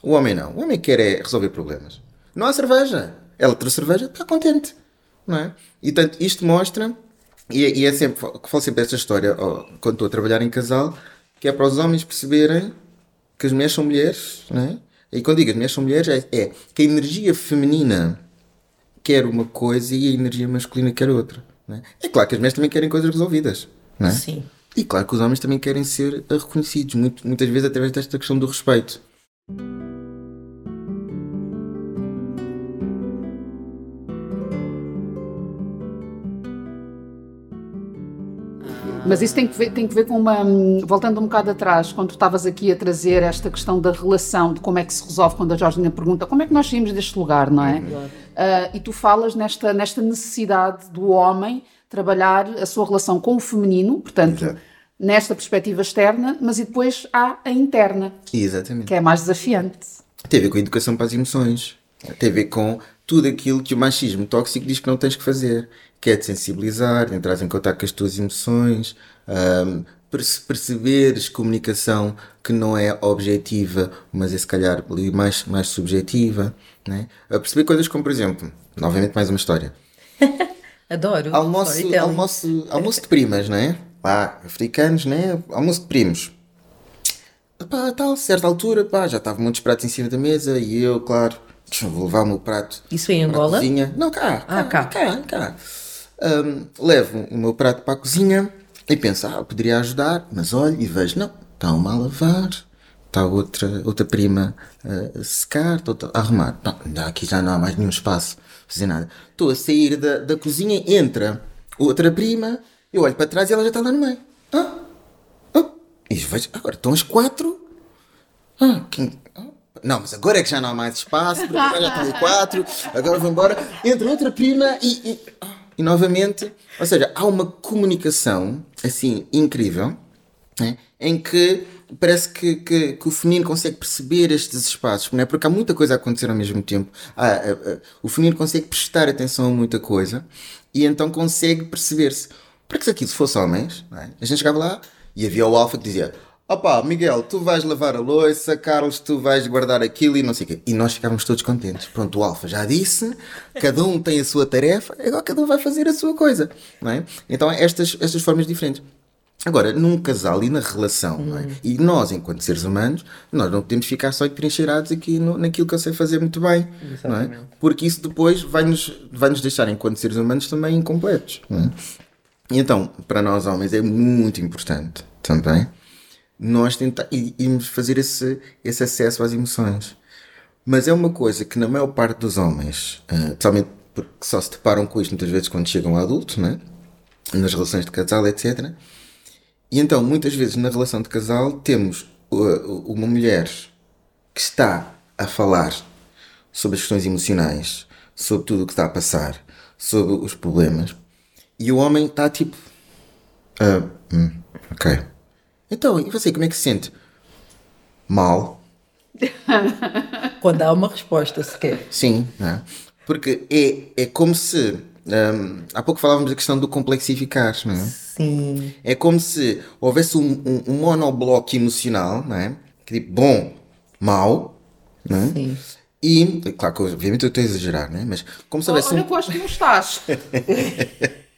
O homem não. O homem quer é resolver problemas. Não há cerveja. Ela trouxe cerveja, está contente. Não é? E tanto isto mostra, e, é, e é sempre, falo sempre desta história ó, quando estou a trabalhar em casal, que é para os homens perceberem que as mulheres são mulheres, não é? E quando digo as mulheres são mulheres, é, é que a energia feminina quer uma coisa e a energia masculina quer outra. É? é? claro que as mulheres também querem coisas resolvidas. Não é? Sim. E claro que os homens também querem ser reconhecidos, muito, muitas vezes através desta questão do respeito. Mas isso tem que, ver, tem que ver com uma. Voltando um bocado atrás, quando tu estavas aqui a trazer esta questão da relação, de como é que se resolve, quando a Georgina pergunta como é que nós saímos deste lugar, não é? Uh, e tu falas nesta, nesta necessidade do homem trabalhar a sua relação com o feminino, portanto, Exato. nesta perspectiva externa, mas e depois há a interna. Exatamente. Que é mais desafiante. Tem a ver com a educação para as emoções. Tem a ver com tudo aquilo que o machismo tóxico diz que não tens que fazer. Que é de sensibilizar, de entrar em contato com as tuas emoções, um, perceberes comunicação que não é objetiva, mas é se calhar mais, mais subjetiva. Né? A perceber coisas como, por exemplo, novamente mais uma história. Adoro. Almoço, almoço, almoço de primas, não é? Pá, africanos, né? Almoço de primos. Pá, tal, certa altura, pá, já estavam muitos pratos em cima da mesa e eu, claro, vou levar o meu prato. Isso em Angola? Cozinha. Não, cá. Ah, cá. Cá, cá. Um, levo o meu prato para a cozinha e penso, ah, poderia ajudar, mas olho e vejo, não, está uma a lavar, está outra, outra prima a secar, outra a arrumar. Não, aqui já não há mais nenhum espaço fazer nada. Estou a sair da, da cozinha, entra outra prima, eu olho para trás e ela já está lá no meio. Ah, ah. E vejo, agora estão as quatro. Ah, quem. Não, mas agora é que já não há mais espaço, porque agora já os quatro, agora vou embora. Entra outra prima e, e, e novamente, ou seja, há uma comunicação assim incrível né, em que parece que, que, que, o feminino consegue perceber estes espaços, não é? porque há muita coisa a acontecer ao mesmo tempo. Ah, ah, ah, o feminino consegue prestar atenção a muita coisa e então consegue perceber-se. Porque se aquilo fosse homens, é? a gente chegava lá e havia o alfa que dizia: Opa, Miguel, tu vais lavar a louça, Carlos, tu vais guardar aquilo e não sei o quê. E nós ficávamos todos contentes. Pronto, o Alfa já disse, cada um tem a sua tarefa, agora cada um vai fazer a sua coisa. Não é? Então, estas, estas formas diferentes. Agora, num casal e na relação, é? Hum. e nós, enquanto seres humanos, nós não podemos ficar só entrincheirados aqui no, naquilo que eu sei fazer muito bem, não é? porque isso depois vai-nos vai -nos deixar, enquanto seres humanos, também incompletos. É? E então, para nós homens, é muito importante, também, nós tentar, irmos fazer esse, esse acesso às emoções. Mas é uma coisa que na maior parte dos homens, uh, especialmente porque só se deparam com isto muitas vezes quando chegam a adultos, né? nas relações de casal, etc. E então, muitas vezes na relação de casal, temos uma mulher que está a falar sobre as questões emocionais, sobre tudo o que está a passar, sobre os problemas, e o homem está tipo. Uh, ok. Então, e você, como é que se sente? Mal. Quando há uma resposta sequer. Sim, é? porque é, é como se. Um, há pouco falávamos da questão do complexificar, não é? Sim. É como se houvesse um, um, um monobloco emocional, não é? Que tipo, bom, mau, não é? Sim. E, claro que obviamente eu estou a exagerar, né? mas como se houvesse. Olha, um... eu acho que não estás.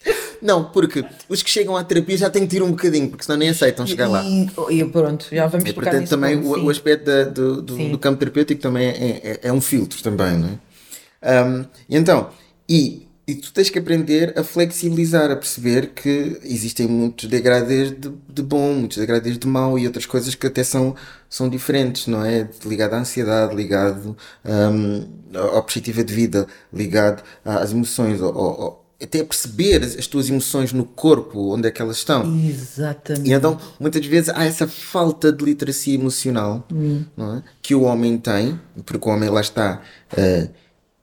Não, porque os que chegam à terapia já têm que tirar um bocadinho, porque senão nem aceitam chegar lá. E, pronto, já vamos e, portanto, também o, o, aspecto da, do, do, do, campo terapêutico também é, é, é, um filtro também, não é? Um, então, e, e tu tens que aprender a flexibilizar, a perceber que existem muitos degradês de, de bom, muitos degradês de mau e outras coisas que até são, são diferentes, não é? Ligado à ansiedade, ligado um, à perspectiva de vida, ligado às emoções, ao, ao até perceber as, as, tuas emoções no corpo, onde é que elas estão. Exatamente. E então, muitas vezes, há essa falta de literacia emocional hum. é? que o homem tem, porque o homem lá está, uh,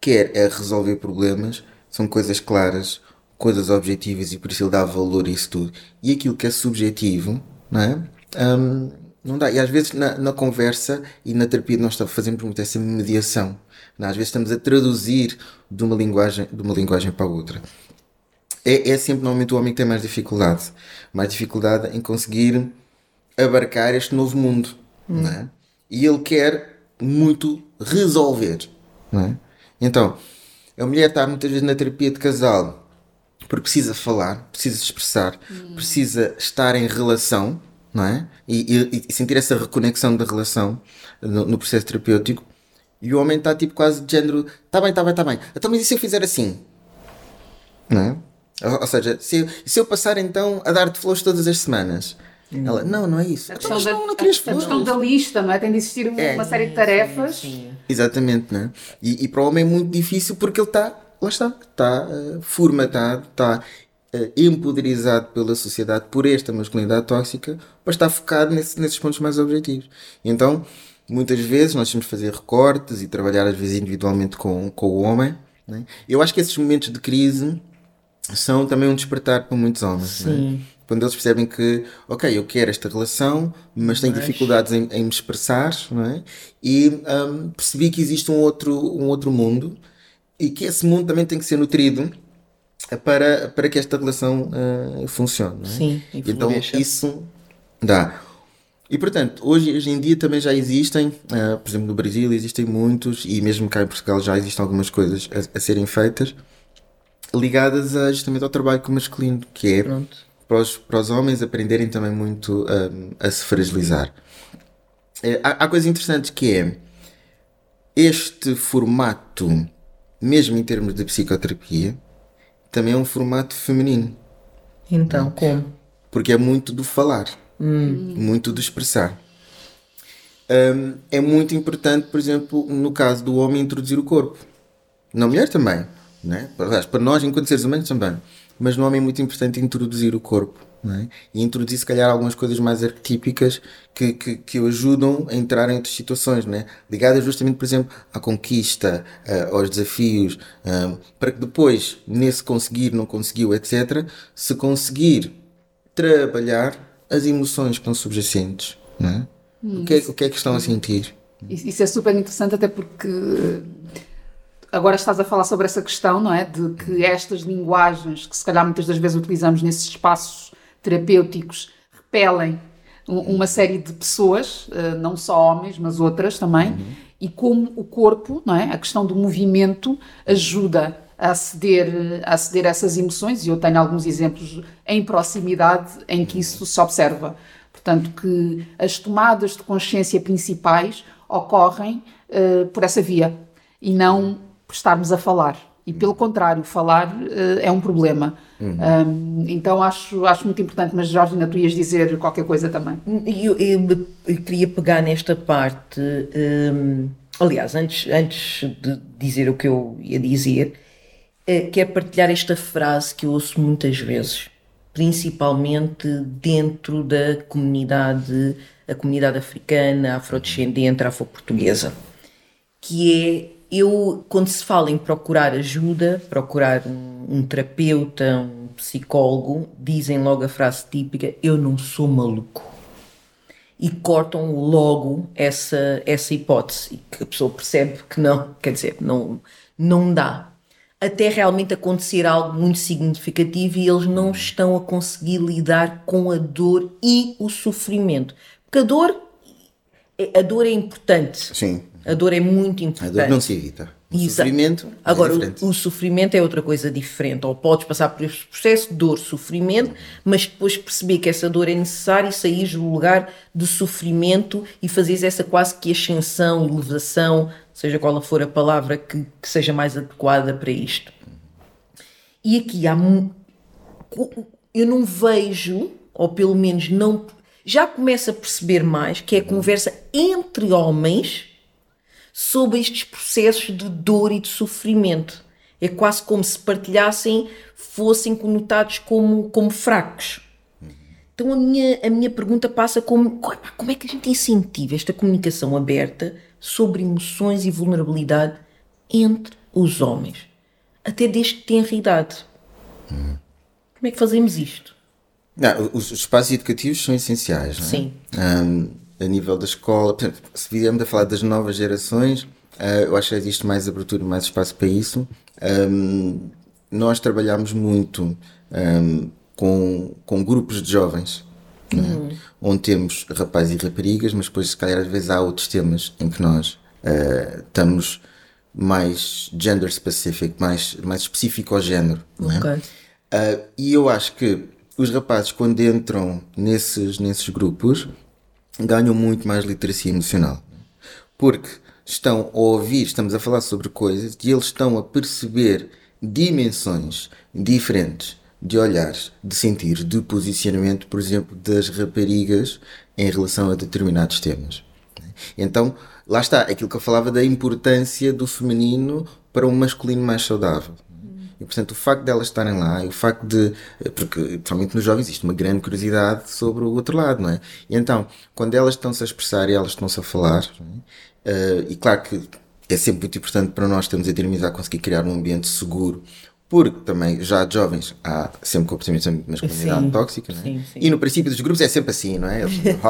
quer é resolver problemas, são coisas claras, coisas objetivas e por isso ele dá valor a isso tudo. E aquilo que é subjetivo, não é? Um, não dá. E às vezes na, na, conversa e na terapia nós fazemos muito essa mediação. Não? É? Às vezes estamos a traduzir de uma linguagem, de uma linguagem para a outra é, é sempre normalmente o homem que tem mais dificuldade. Mais dificuldade em conseguir abarcar este novo mundo. Hum. É? E ele quer muito resolver. É? Então, a mulher está muitas vezes na terapia de casal porque precisa falar, precisa expressar, hum. precisa estar em relação, não é? E, e, e, sentir essa reconexão da relação no, no, processo terapêutico. E o homem está tipo quase de género: está bem, está bem, está bem. Então, mas e se eu fizer assim? Não é? Ou, seja, se, se eu passar então a dar-te flores todas as semanas, hum. ela, não, não é isso. A então, questão, então, da, não, não a, questão da lista, não é? Tem de existir uma, é. uma série de tarefas. Sim, sim. Exatamente, não é? E, e para o homem é muito difícil porque ele está, lá está, está uh, formatado, está uh, empoderizado pela sociedade por esta masculinidade tóxica para estar focado nesse, nesses pontos mais objetivos. Então, muitas vezes nós temos de fazer recortes e trabalhar às vezes individualmente com, com o homem. É? Eu acho que esses momentos de crise são também um despertar para muitos homens. É? Sim. Quando eles percebem que, ok, eu quero esta relação, mas tenho mas... dificuldades em, em, me expressar, não é? E um, percebi que existe um outro, um outro mundo e que esse mundo também tem que ser nutrido para, para que esta relação uh, funcione. É? Sim, então isso dá. E portanto, hoje, hoje em dia também já existem, uh, por exemplo, no Brasil existem muitos, e mesmo cá em Portugal já existem algumas coisas a, a serem feitas ligadas a, justamente ao trabalho com o masculino, que é para os, para os homens aprenderem também muito um, a se fragilizar. É, há, há coisas interessantes que é este formato, mesmo em termos de psicoterapia, também é um formato feminino. Então, como? Porque é muito do falar, hum. muito do expressar. Um, é muito importante, por exemplo, no caso do homem, introduzir o corpo. Na mulher também. Né? Aliás, para nós, enquanto seres humanos, também. Mas no homem é muito importante introduzir o corpo. É? E introduzir, se calhar, algumas coisas mais arquetípicas que, que, que o ajudam a entrar em outras situações, né? ligadas justamente, por exemplo, à conquista, uh, aos desafios, uh, para que depois, nesse conseguir, não conseguiu, etc., se conseguir trabalhar as emoções que estão subjacentes. Né? Hum, o, que é, o que é que estão a sentir? Isso é super interessante, até porque agora estás a falar sobre essa questão, não é? De que estas linguagens que se calhar muitas das vezes utilizamos nesses espaços terapêuticos repelem uma série de pessoas, eh, não só homens, mas outras também, uhum. e como o corpo, não é? A questão do movimento ajuda a aceder, a aceder a essas emoções, e eu tenho alguns exemplos em proximidade em que isso se observa. Portanto, que as tomadas de consciência principais ocorrem uh, por essa via e não por estarmos a falar. E pelo contrário, falar uh, é um problema. Um, então acho, acho muito importante, mas Georgina, tu ias dizer qualquer coisa também. Eu, eu, eu queria pegar nesta parte. hum, aliás, antes, antes de dizer o que eu ia dizer, eh, quero partilhar esta frase que eu ouço muitas vezes, principalmente dentro da comunidade, a comunidade africana, afrodescendente, afro-portuguesa, que é eu, quando se fala em procurar ajuda, procurar um, um terapeuta, um psicólogo, dizem logo a frase típica: Eu não sou maluco. E cortam logo essa, essa hipótese, que a pessoa percebe que não, quer dizer, não, não dá. Até realmente acontecer algo muito significativo e eles não estão a conseguir lidar com a dor e o sofrimento. Porque a dor, a dor é importante. Sim. A dor é muito A importante. dor não se evita. O Exato. sofrimento Agora, é o, o sofrimento é outra coisa diferente. Ou podes passar por este processo, dor, sofrimento, mas depois perceber que essa dor é necessária e sair do lugar de sofrimento e fazeres essa quase que ascensão, elevação, seja qual for a palavra que, que seja mais adequada para isto. E aqui há. Eu não vejo, ou pelo menos não. Já começo a perceber mais que é a conversa entre homens sobre estes processos de dor e de sofrimento. É quase como se partilhassem, fossem conotados como, como fracos. Então a minha, a minha pergunta passa como como é que a gente incentiva esta comunicação aberta sobre emoções e vulnerabilidade entre os homens, até desde que tenra idade. Como é que fazemos isto? Não, os, os espaços educativos são essenciais, não é? Sim. Ahm, a nível da escola, se viermos a falar das novas gerações, ah, eu acho que existe mais abertura e mais espaço para isso. Nós trabalhamos muito com, com grupos de jovens, é? onde temos rapazes e raparigas, mas depois, se calhar, às vezes há outros temas em que nós ah, estamos mais gender specific, mais, mais específico ao género. Não é? Ok. Uh, e eu acho que os rapazes, quando entram nesses, nesses grupos, ganham muito mais literacia emocional. Porque estão a ouvir, estamos a falar sobre coisas e eles estão a perceber dimensões diferentes de olhares, de sentir, de posicionamento, por exemplo, das raparigas em relação a determinados temas. Então, lá está, aquilo que eu falava da importância do feminino para um masculino mais saudável. E, portanto, o facto de elas estarem lá, e o facto de. Porque, principalmente nos jovens, existe uma grande curiosidade sobre o outro lado, não é? E então, quando elas estão-se a expressar e elas estão-se a falar, é? Eh, e claro que é sempre muito importante para nós termos a dinamizar, conseguir criar um ambiente seguro, porque também já de jovens há sempre comportamentos de masculinidade Sim, tóxica, não é? sim, sim. E no princípio dos grupos é sempre assim, não é? Eles.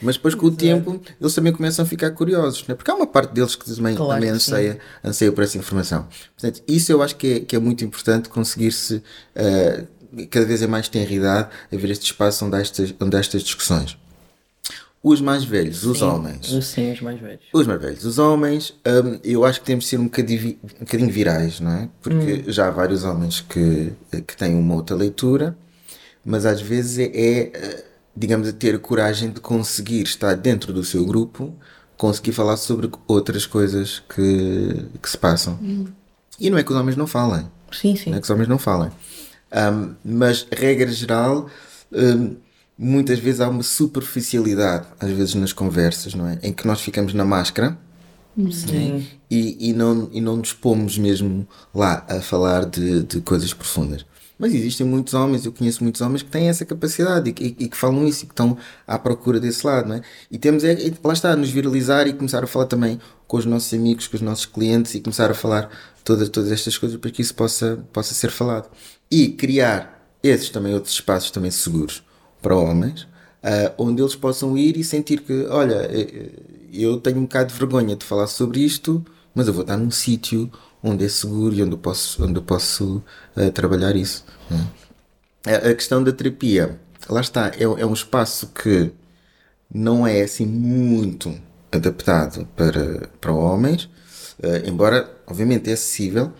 Mas depois com o tempo eles também começam a ficar curiosos, não é? Porque há uma parte deles que também, Claro também que anseia, anseia por essa informação. Portanto, isso eu acho que é, que é muito importante conseguir-se eh, cada vez é mais tenridade haver este espaço onde há estas, onde há estas discussões. Os mais velhos, os homens, Sim, os mais velhos. os mais velhos, os homens, hum, eu acho que temos de ser um bocadinho, um bocadinho virais, não é? Porque já há vários homens que, que têm uma outra leitura, mas às vezes é, é, digamos, ter a coragem de conseguir estar dentro do seu grupo, conseguir falar sobre outras coisas que, que se passam. E não é que os homens não falem, Sim, sim. não é que os homens não falem. Hum, mas, regra geral, hum, muitas vezes há uma superficialidade, às vezes nas conversas, não é? Em que nós ficamos na máscara Sim. e, e, não, e não nos pomos mesmo lá a falar de, de coisas profundas. Mas existem muitos homens, eu conheço muitos homens que têm essa capacidade e, que- e que falam isso e que estão à procura desse lado, não é? E temos, é, é, lá está, nos viralizar e começar a falar também com os nossos amigos, com os nossos clientes e começar a falar todas, todas estas coisas para que isso possa, possa ser falado. E criar esses também outros espaços também seguros para homens, ah, onde eles possam ir e sentir que, olha, eh, eh, eu tenho um bocado de vergonha de falar sobre isto, mas eu vou estar num sítio onde é seguro e onde eu posso, onde eu posso ah, trabalhar isso. né? A, a questão da terapia, lá está, é, é um espaço que não é assim muito adaptado para, para homens, ah, embora obviamente é acessível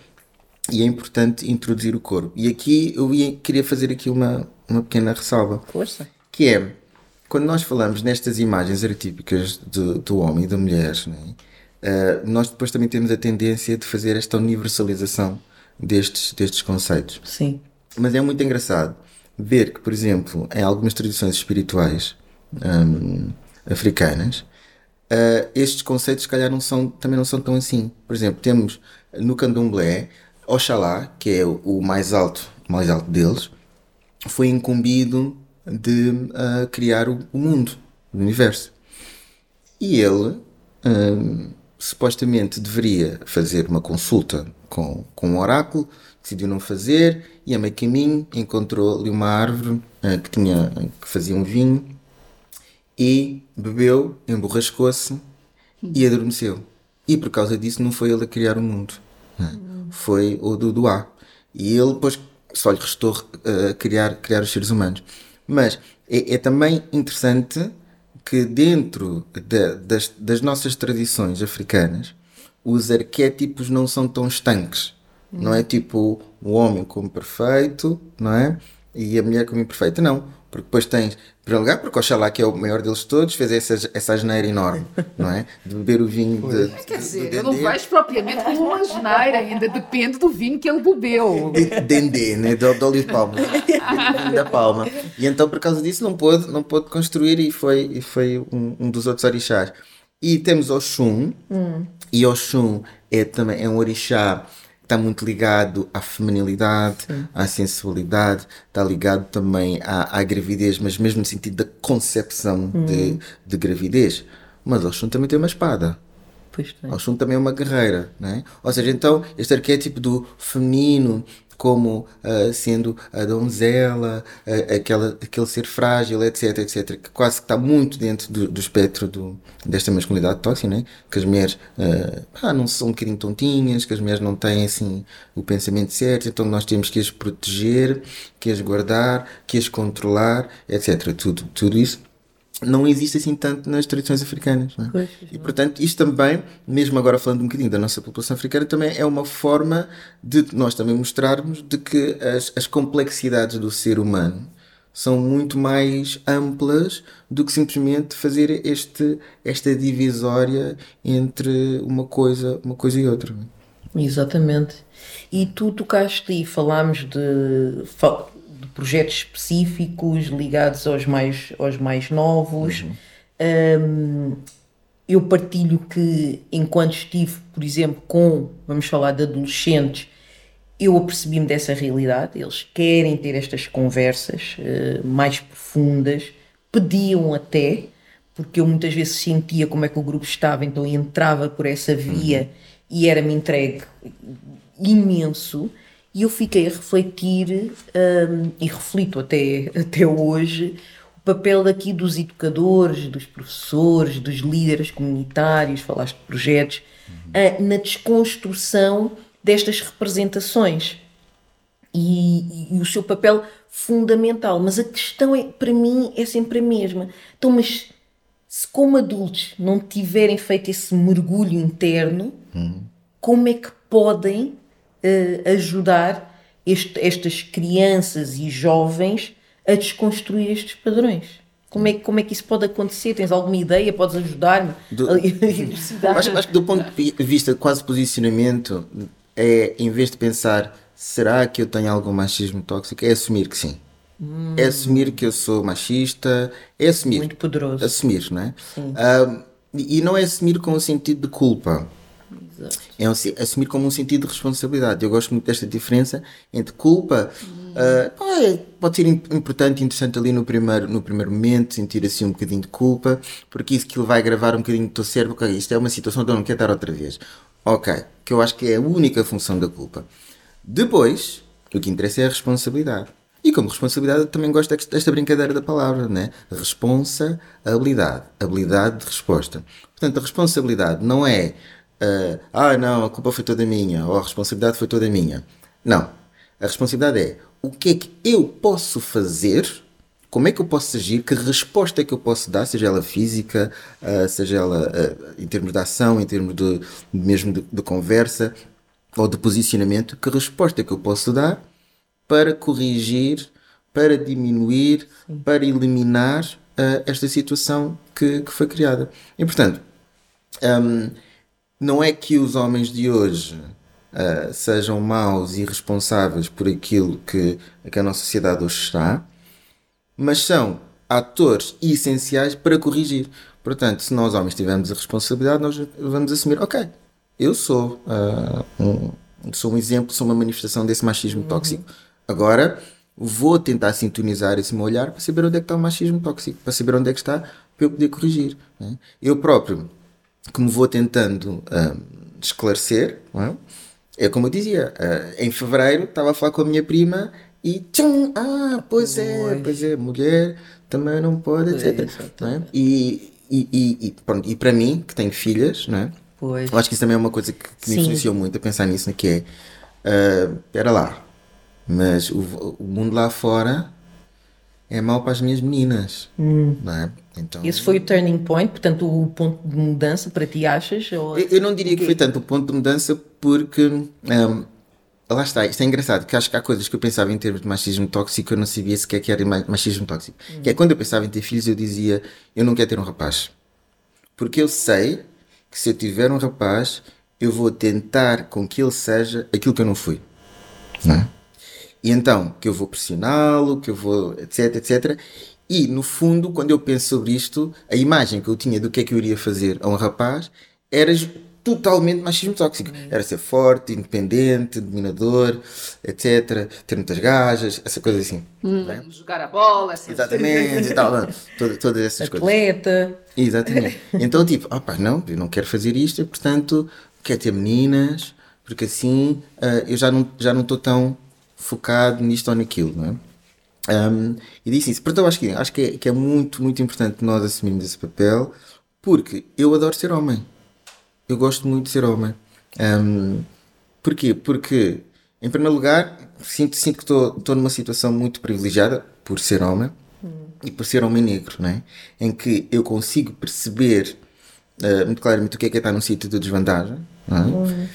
e é importante introduzir o corpo. E aqui eu ia, queria fazer aqui uma, uma pequena ressalva Força. que é quando nós falamos nestas imagens arquetípicas do, do homem e da mulher, né, eh, nós depois também temos a tendência de fazer esta universalização destes, destes conceitos. Sim. Mas é muito engraçado ver que, por exemplo, em algumas tradições espirituais hum, africanas, uh, estes conceitos, se calhar, não são, também não são tão assim. Por exemplo, temos no candomblé Oxalá, que é o mais alto, mais alto deles, foi incumbido de uh, criar o, o, mundo, o universo. E ele um, supostamente deveria fazer uma consulta com, com um oráculo, decidiu não fazer, e a meio caminho encontrou ali uma árvore uh, que, tinha, que fazia um vinho e bebeu, emborrascou-se e adormeceu. E por causa disso não foi ele a criar o mundo, né? foi o Duduá. E ele depois só lhe restou uh, criar, criar os seres humanos. Mas é, é também interessante que dentro de, das, das nossas tradições africanas os arquétipos não são tão estanques. Hum. Não é tipo o homem como perfeito, não é? E a mulher como imperfeita. Não. Porque depois tens, para lugar, porque Oxalá, que é o maior deles todos, fez essa, essa asneira enorme, não é? De beber o vinho de, de, Quer dizer, eu não vejo propriamente como uma asneira, ainda depende do vinho que ele bebeu. De, dendê, né? De, de óleo de palma. da palma. E então, por causa disso, não pôde, não pôde construir e foi, e foi um, um dos outros orixás. E temos Oxum, hum. e Oxum é, também, é um orixá está muito ligado à feminilidade, Sim. à sensualidade, está ligado também à, à, gravidez, mas mesmo no sentido da concepção hum. de, de gravidez. Mas Oxum também tem uma espada. Pois tem. Oxum também é uma guerreira, né? Ou seja, então, este arquétipo do feminino, como uh, sendo a donzela, uh, aquela, aquele ser frágil, etc, etc, que quase que está muito dentro do, do espectro do, desta masculinidade tóxica, né? que as mulheres uh, ah, não são um bocadinho tontinhas, que as mulheres não têm assim o pensamento certo, então nós temos que as proteger, que as guardar, que as controlar, etc. Tudo, tudo isso não existe assim tanto nas tradições africanas. É? Pois, e portanto, isto também, mesmo agora falando um bocadinho da nossa população africana, também é uma forma de nós também mostrarmos de que as, as complexidades do ser humano são muito mais amplas do que simplesmente fazer este, esta divisória entre uma coisa, uma coisa e outra. É? Exatamente. E tu tocaste e falámos de projetos específicos ligados aos mais, aos mais novos. Uhum. Um, eu partilho que, enquanto estive, por exemplo, com, vamos falar de adolescentes, eu apercebi-me dessa realidade. Eles querem ter estas conversas uh, mais profundas, pediam até, porque eu muitas vezes sentia como é que o grupo estava, então entrava por essa via uhum. e era-me entregue imenso. E eu fiquei a refletir, um, e reflito até, até hoje, o papel daqui dos educadores, dos professores, dos líderes comunitários, falaste de projetos, uhum. uh, na desconstrução destas representações. E, e, e, o seu papel fundamental. Mas a questão é, para mim, é sempre a mesma. Então, mas se como adultos não tiverem feito esse mergulho interno, uhum. como é que podem uh, ajudar este, estas crianças e jovens a desconstruir estes padrões. Como é, como é que isso pode acontecer? Tens alguma ideia? Podes ajudar-me? acho, acho que do ponto de vista quase posicionamento, é em vez de pensar será que eu tenho algum machismo tóxico, é assumir que sim. Hum. É assumir que eu sou machista, é assumir. Muito poderoso. Assumir, não é? Sim. E não é assumir com o sentido de culpa. É um, assumir como um sentido de responsabilidade. Eu gosto muito desta diferença entre culpa. Uh, pode ser importante e interessante ali no primeiro, no primeiro momento, sentir assim um bocadinho de culpa, porque isso que vai gravar um bocadinho do teu cérebro. Okay, isto é uma situação que eu não quero estar outra vez. Ok, que eu acho que é a única função da culpa. Depois, o que interessa é a responsabilidade. E como responsabilidade, eu também gosto desta brincadeira da palavra, né? Responsa-habilidade. Habilidade de resposta. Portanto, a responsabilidade não é uh, ah, não, a culpa foi toda minha, ou a responsabilidade foi toda minha. Não. A responsabilidade é o que é que eu posso fazer, como é que eu posso agir, que resposta é que eu posso dar, seja ela física, uh, seja ela uh, em termos de ação, em termos de, mesmo de, de conversa ou de posicionamento, que resposta é que eu posso dar para corrigir, para diminuir, Sim. para eliminar uh, esta situação que, que, foi criada. E portanto, um, não é que os homens de hoje uh, sejam maus e responsáveis por aquilo que, que a nossa sociedade hoje está, mas são atores essenciais para corrigir. Portanto, se nós homens tivermos a responsabilidade, nós vamos assumir, ok, eu sou, uh, um, sou um exemplo, sou uma manifestação desse machismo uhum. tóxico. Agora, vou tentar sintonizar esse meu olhar para saber onde é que está o machismo tóxico, para saber onde é que está, para eu poder corrigir. Né? Eu próprio, que me vou tentando uh, esclarecer, é? é? como eu dizia, uh, em fevereiro estava a falar com a minha prima e tchum, ah, pois é, pois é, mulher também não pode, etc. É, e, e, e, e, pronto, e para mim, que tenho filhas, não é? Pois. Eu acho que isso também é uma coisa que, que me influenciou muito a pensar nisso, né? que é, uh, era lá, mas o, o mundo lá fora é mau para as minhas meninas, hum. não é? Então, Esse foi o turning point, portanto, o ponto de mudança para ti, achas? Ou... Eu, eu não diria que foi tanto o ponto de mudança, porque um, lá está, isto é engraçado, que acho que há coisas que eu pensava em termos de machismo tóxico, eu não sabia sequer que era machismo tóxico. Hum. Que é quando eu pensava em ter filhos, eu dizia, eu não quero ter um rapaz. Porque eu sei que se eu tiver um rapaz, eu vou tentar com que ele seja aquilo que eu não fui. Não é? E então, que eu vou pressioná-lo, que eu vou, etc, etc. E, no fundo, quando eu penso sobre isto, a imagem que eu tinha do que é que eu iria fazer a um rapaz era totalmente machismo tóxico. Era ser forte, independente, dominador, etc. Ter muitas gajas, essa coisa assim. Hum, é? Jogar a bola, assim. Exatamente, e tal. Todas, todas essas Atleta. coisas. Atleta. Exatamente. Então, tipo, opa, não, eu não quero fazer isto, e, portanto, quero ter meninas, porque assim uh, eu já não estou já não tão focado nisto ou naquilo, não é? Um, e disse isso. Portanto, eu acho que, acho que, é, que é muito, muito importante nós assumirmos esse papel, porque eu adoro ser homem. Eu gosto muito de ser homem. Um, porquê? Porque, em primeiro lugar, sinto, sinto que estou numa situação muito privilegiada por ser homem hum. e por ser homem negro, não é? em que eu consigo perceber uh, muito claramente o que é que é estar num sítio de desvantagem. É? Hum.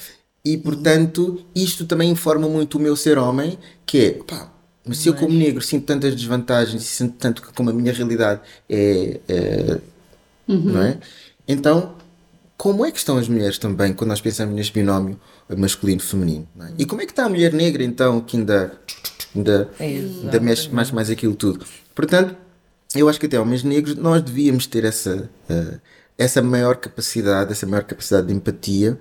E portanto, isto também informa muito o meu ser homem, que é, pá, mas se eu como negro sinto tantas desvantagens e sinto tanto que como a minha realidade é, é uhum. não é? Então, como é que estão as mulheres também quando nós pensamos neste binómio masculino-feminino? É? E como é que está a mulher negra então que ainda, ainda, ainda mexe mais, mais aquilo tudo? Portanto, eu acho que até homens negros nós devíamos ter essa, uh, essa maior capacidade, essa maior capacidade de empatia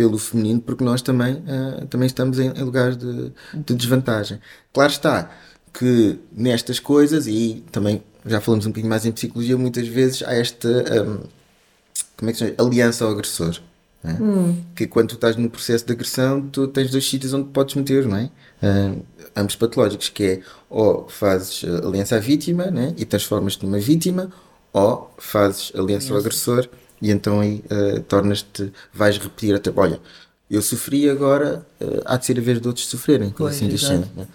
pelo feminino, porque nós também, uh, também estamos em, em lugares de, de, desvantagem. Claro está que nestas coisas, e também já falamos um bocadinho mais em psicologia, muitas vezes há esta um, como é que se chama? aliança ao agressor. É? Hum. Que quando tu estás no processo de agressão, tu tens dois sítios onde podes meter, não é? Uh, ambos patológicos, que é ou fazes aliança à vítima né? e transformas-te numa vítima, ou fazes aliança ao agressor e então aí uh, tornas-te, vais repetir até, olha, eu sofri agora, uh, há de ser a vez de outros sofrerem, coisa assim deste Né?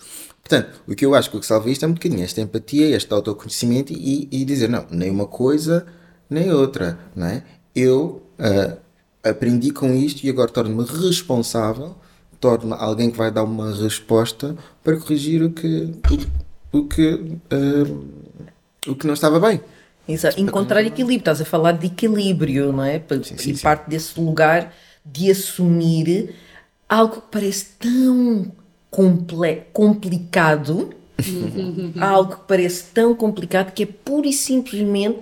Portanto, o que eu acho que o que salva isto é um bocadinho esta empatia, este autoconhecimento e, e dizer, não, nem uma coisa, nem outra, não é? Eu uh, aprendi com isto e agora torno-me responsável, torno-me alguém que vai dar uma resposta para corrigir o que, o, o que, uh, o que não estava bem. Exato. Encontrar equilíbrio, estás a falar de equilíbrio, não é? Sim, sim, e parte desse lugar de assumir algo que parece tão complicado, algo que parece tão complicado que é pura e simplesmente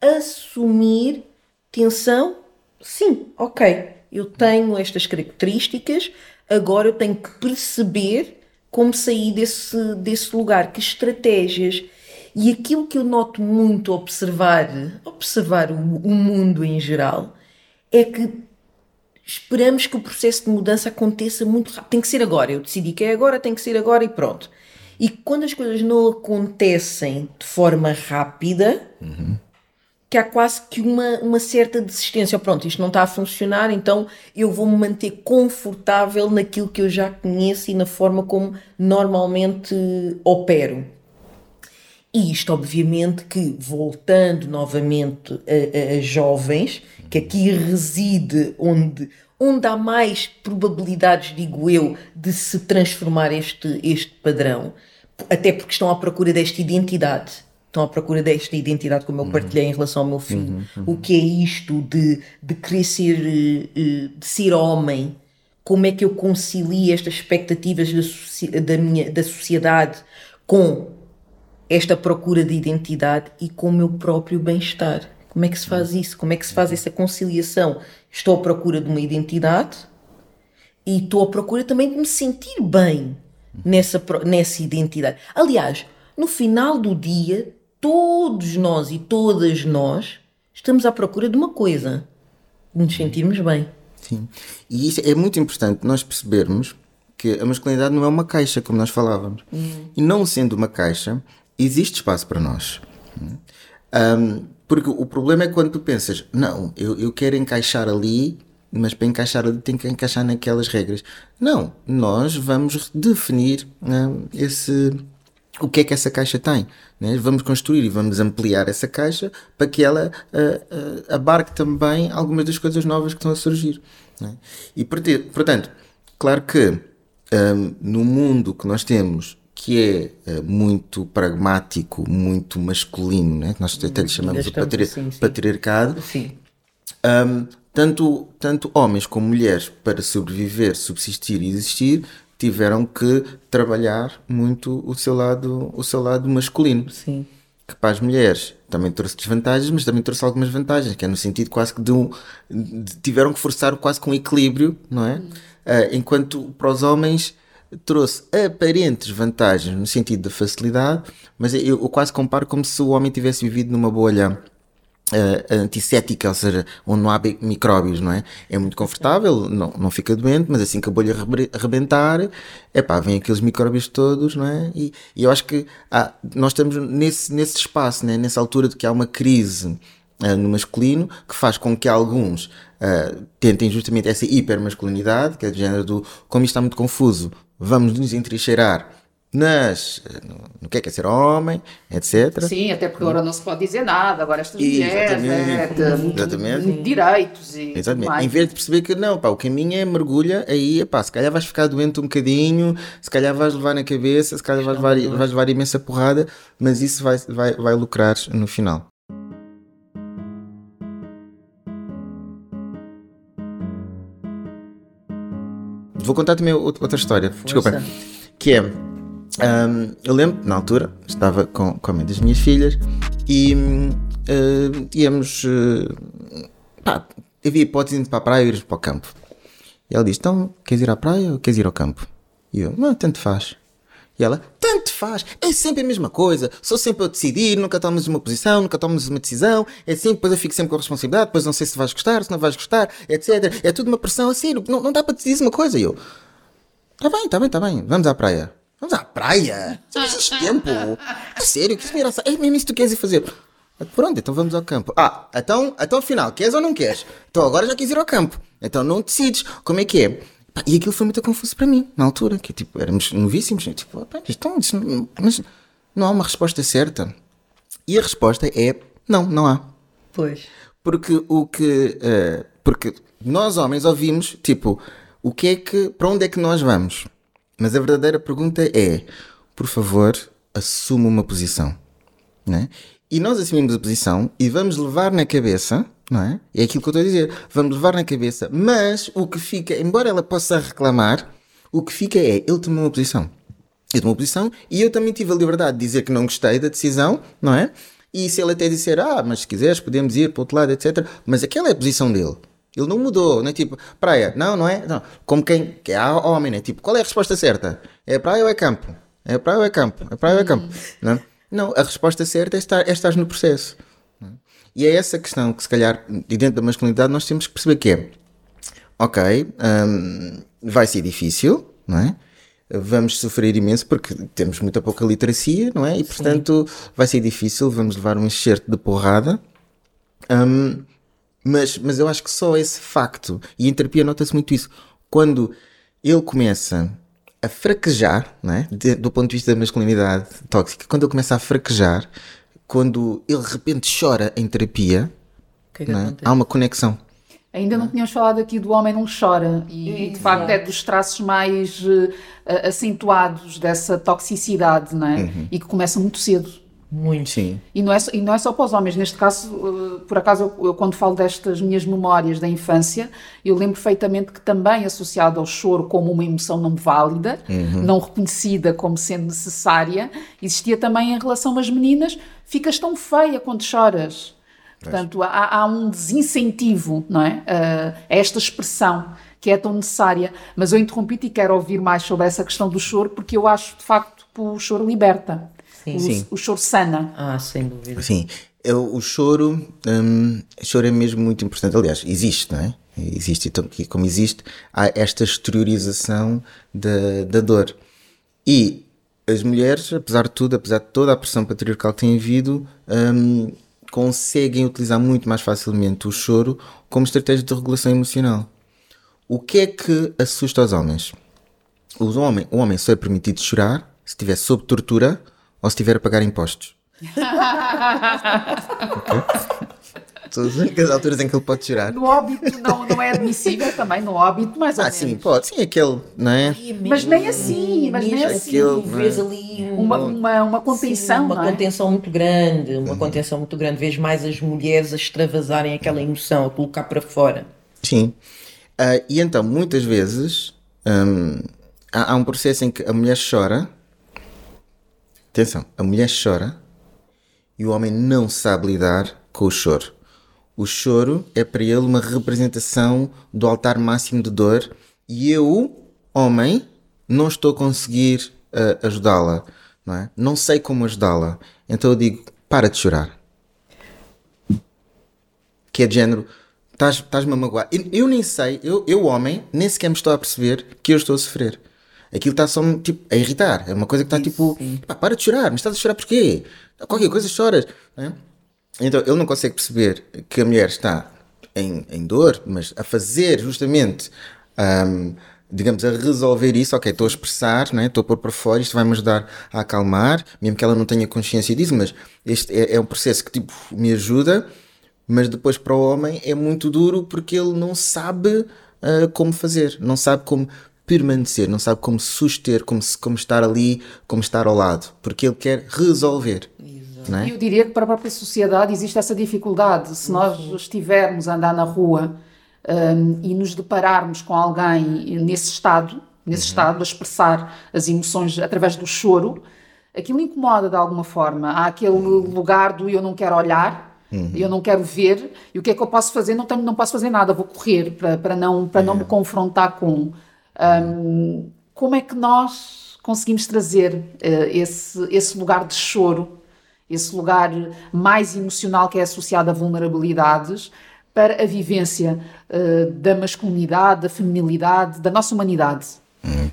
assumir tensão. Sim, ok, eu tenho estas características, agora eu tenho que perceber como sair desse, desse lugar, que estratégias e aquilo que eu noto muito observar, observar o, o mundo em geral, é que esperamos que o processo de mudança aconteça muito rápido. Tem que ser agora. Eu decidi que é agora, tem que ser agora e pronto. E quando as coisas não acontecem de forma rápida, uhum. que há quase que uma, uma certa desistência. Pronto, isto não está a funcionar, então eu vou me manter confortável naquilo que eu já conheço e na forma como normalmente opero. E isto, obviamente, que voltando novamente a, a, jovens, que aqui reside onde, onde há mais probabilidades, digo eu, de se transformar este, este padrão, até porque estão à procura desta identidade. Estão à procura desta identidade, como eu partilhei em relação ao meu filho. Uhum, uhum. O que é isto de, de querer ser, eh, de ser homem como é que eu concilio estas expectativas da, da, minha, da sociedade com esta procura de identidade e com o meu próprio bem-estar. Como é que se faz isso? Como é que se faz essa conciliação? Estou à procura de uma identidade e estou à procura também de me sentir bem nessa, nessa identidade. Aliás, no final do dia, todos nós e todas nós estamos à procura de uma coisa: de nos sentirmos bem. Sim. E isso é muito importante nós percebermos que a masculinidade não é uma caixa, como nós falávamos. Uhum. E não sendo uma caixa, existe espaço para nós. Um, porque o problema é quando tu pensas, não, eu, eu quero encaixar ali, mas para encaixar ali tem que encaixar naquelas regras. Não, nós vamos definir um, esse o que é que essa caixa tem. Né? Vamos construir e vamos ampliar essa caixa para que ela uh, uh, abarque também algumas das coisas novas que estão a surgir. Né? E portanto, claro que um, no mundo que nós temos que é uh, muito pragmático, muito masculino, né? nós até lhe chamamos de patri sim, sim. patriarcado. Sim. Um, tanto, tanto homens como mulheres, para sobreviver, subsistir e existir, tiveram que trabalhar muito o seu lado, o seu lado masculino. Sim. Que para as mulheres também trouxe desvantagens, mas também trouxe algumas vantagens, que é no sentido quase que de um. De, tiveram que forçar quase com um equilíbrio, não é? Uh, enquanto para os homens trouxe aparentes vantagens no sentido da facilidade, mas eu, eu quase comparo como se o homem tivesse vivido numa bolha uh, antissética, ou seja, onde não há micróbios, não é? É muito confortável, não, não fica doente, mas assim que a bolha arrebentar, é pá, vem aqueles micróbios todos, não é? E, e eu acho que ah, nós estamos nesse, nesse espaço, né? nessa altura de que há uma crise uh, no masculino que faz com que alguns uh, tentem justamente essa hipermasculinidade, que é do género do como isto está muito confuso, vamos nos entrincheirar nas, no, no que é que é ser homem, etc. Sim, até porque agora não se pode dizer nada, agora estas mulheres, né, Exatamente. De direitos e Exatamente. Mais. Em vez de perceber que não, pá, o caminho é mergulha, aí, pá, se calhar vais ficar doente um bocadinho, se calhar vais levar na cabeça, se calhar vais levar, vais levar imensa porrada, mas isso vai, vai, vai lucrar no final. Vou contar também outra história, Força. desculpa. Que é, um, eu lembro, na altura, estava com, com a mãe das minhas filhas e uh, íamos. Uh, pá, havia hipótese de ir para a praia ou ir para o campo. E ela disse: Então, queres ir à praia ou queres ir ao campo? E eu: Não, tanto faz. E ela, tanto faz, é sempre a mesma coisa, sou sempre a decidir, nunca tomas uma posição, nunca tomas uma decisão, é sempre, depois eu fico sempre com a responsabilidade, depois não sei se vais gostar, se não vais gostar, etc. É tudo uma pressão a sério, não, não dá para decidir uma coisa. E eu, tá bem, tá bem, tá bem, vamos à praia. Vamos à praia? Já existe tempo? A sério, que engraçado. É mesmo isso que tu queres ir fazer? Pronto, então vamos ao campo. Ah, então, então afinal, queres ou não queres? Então agora já quis ir ao campo. Então não decides. Como é que é? E aquilo foi muito confuso para mim, na altura, que tipo, éramos novíssimos, tipo, então, não, mas não há uma resposta certa. E a resposta é não, não há. Pois. Porque o que. Uh, porque nós homens ouvimos, tipo, o que é que. Para onde é que nós vamos? Mas a verdadeira pergunta é: por favor, assuma uma posição. Né? E nós assumimos a posição e vamos levar na cabeça não é? É aquilo que eu estou a dizer. Vamos levar na cabeça. Mas o que fica, embora ela possa reclamar, o que fica é ele tomou uma posição. Ele tomou uma posição e eu também tive a liberdade de dizer que não gostei da decisão, não é? E se ele até disser, ah, mas se quiseres podemos ir para o outro lado, etc. Mas aquela é a posição dele. Ele não mudou, não é tipo, praia, não, não é? Não. Como quem, que é homem, né? Tipo, qual é a resposta certa? É praia ou é campo? É praia ou é campo? É praia ou é campo? Não, é? não a resposta certa é estar, é estar no processo. E é essa questão que, se calhar, dentro da masculinidade, nós temos que perceber que é: ok, um, vai ser difícil, não é? Vamos sofrer imenso porque temos muita pouca literacia, não é? E portanto Sim. vai ser difícil, vamos levar um enxerto de porrada. Um, mas, mas eu acho que só esse facto, e em terapia nota-se muito isso, quando ele começa a fraquejar, não é? De, do ponto de vista da masculinidade tóxica, quando ele começa a fraquejar, quando ele de repente chora em terapia, que é que é? há uma conexão. Ainda não tínhamos falado aqui do homem não chora, e, de facto é dos traços mais uh, acentuados dessa toxicidade, não é? Uhum. E que começa muito cedo. Muito. Sim. E não, é, e não é só para os homens, neste caso, uh, por acaso, eu, eu, quando falo destas minhas memórias da infância, eu lembro perfeitamente que também associado ao choro como uma emoção não válida, uhum. não reconhecida como sendo necessária, existia também em relação às meninas, ficas tão feia quando choras. Portanto, há, há, um desincentivo não é? Uh, a esta expressão que é tão necessária. Mas eu interrompi-te e quero ouvir mais sobre essa questão do choro, porque eu acho de facto que o choro liberta. Sim. O, Sim. o choro sana. Ah, sem dúvida. Sim. Eu, o choro, hum, choro é mesmo muito importante. Aliás, existe, não é? Existe, então, e como existe, há esta exteriorização da, da dor. E as mulheres, apesar de tudo, apesar de toda a pressão patriarcal que tem havido, hum, conseguem utilizar muito mais facilmente o choro como estratégia de regulação emocional. O que é que assusta os homens? O homem, o homem só é permitido chorar se estiver sob tortura ou se estiver a pagar impostos. okay? São as únicas alturas em que ele pode chorar. No óbito não, não é admissível também, no óbito, mais ou ah, menos. sim, pode. Sim, aquele, não é? Mas nem assim, mas nem assim. Vês ali uma, uma, uma contenção, sim, Uma é? contenção muito grande, uma uhum. contenção muito grande. Vês mais as mulheres a extravasarem aquela emoção, a colocar para fora. Sim. Uh, e então, muitas vezes, um, há, há, um processo em que a mulher chora. Atenção, a mulher chora e o homem não sabe lidar com o choro. O choro é para ele uma representação do altar máximo de dor e eu, homem, não estou a conseguir uh, ajudá-la, não é? Não sei como ajudá-la. Então eu digo, para de chorar. Que é de género, Estás-me a magoar. Eu, eu, nem sei, eu, eu, homem, nem sequer me estou a perceber que eu estou a sofrer. Aquilo está só tipo, a irritar. É uma coisa que está tipo, pá, para de chorar, mas estás a chorar porquê? Qualquer coisa choras. É? Então ele não consegue perceber que a mulher está em, em dor, mas a fazer justamente, um, digamos, a resolver isso. Ok, estou a expressar, né? estou a pôr para fora, isto vai-me ajudar a acalmar, mesmo que ela não tenha consciência disso, mas este é, é um processo que tipo, me ajuda mas depois para o homem é muito duro porque ele não sabe uh, como fazer, não sabe como permanecer, não sabe como suster, como, como estar ali, como estar ao lado, porque ele quer resolver. É? Eu diria que para a própria sociedade existe essa dificuldade. Se nós estivermos a andar na rua um, e nos depararmos com alguém nesse estado, nesse uhum. estado, a expressar as emoções através do choro, aquilo incomoda de alguma forma. Há aquele lugar do eu não quero olhar, Uhum. Eu não quero ver, e o que é que eu posso fazer? Não, tenho, não posso fazer nada, vou correr para, para, não, para é. não me confrontar com. Um, como é que nós conseguimos trazer uh, esse, esse lugar de choro, esse lugar mais emocional que é associado a vulnerabilidades, para a vivência uh, da masculinidade, da feminilidade, da nossa humanidade? Uhum.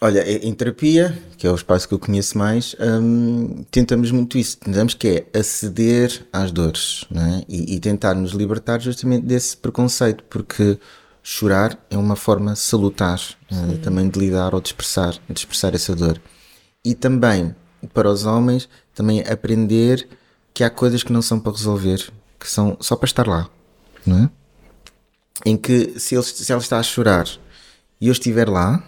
Olha, em terapia, que é o espaço que eu conheço mais, hum, tentamos muito isso. Tentamos que é aceder às dores é? e, e, tentar nos libertar justamente desse preconceito, porque chorar é uma forma salutar uh, também de lidar ou de expressar, de expressar essa dor. E também, para os homens, também aprender que há coisas que não são para resolver, que são só para estar lá, não é? Em que se, ele, se ela está a chorar e eu estiver lá,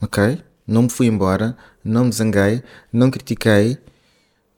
ok? Não me fui embora, não me zanguei, não critiquei.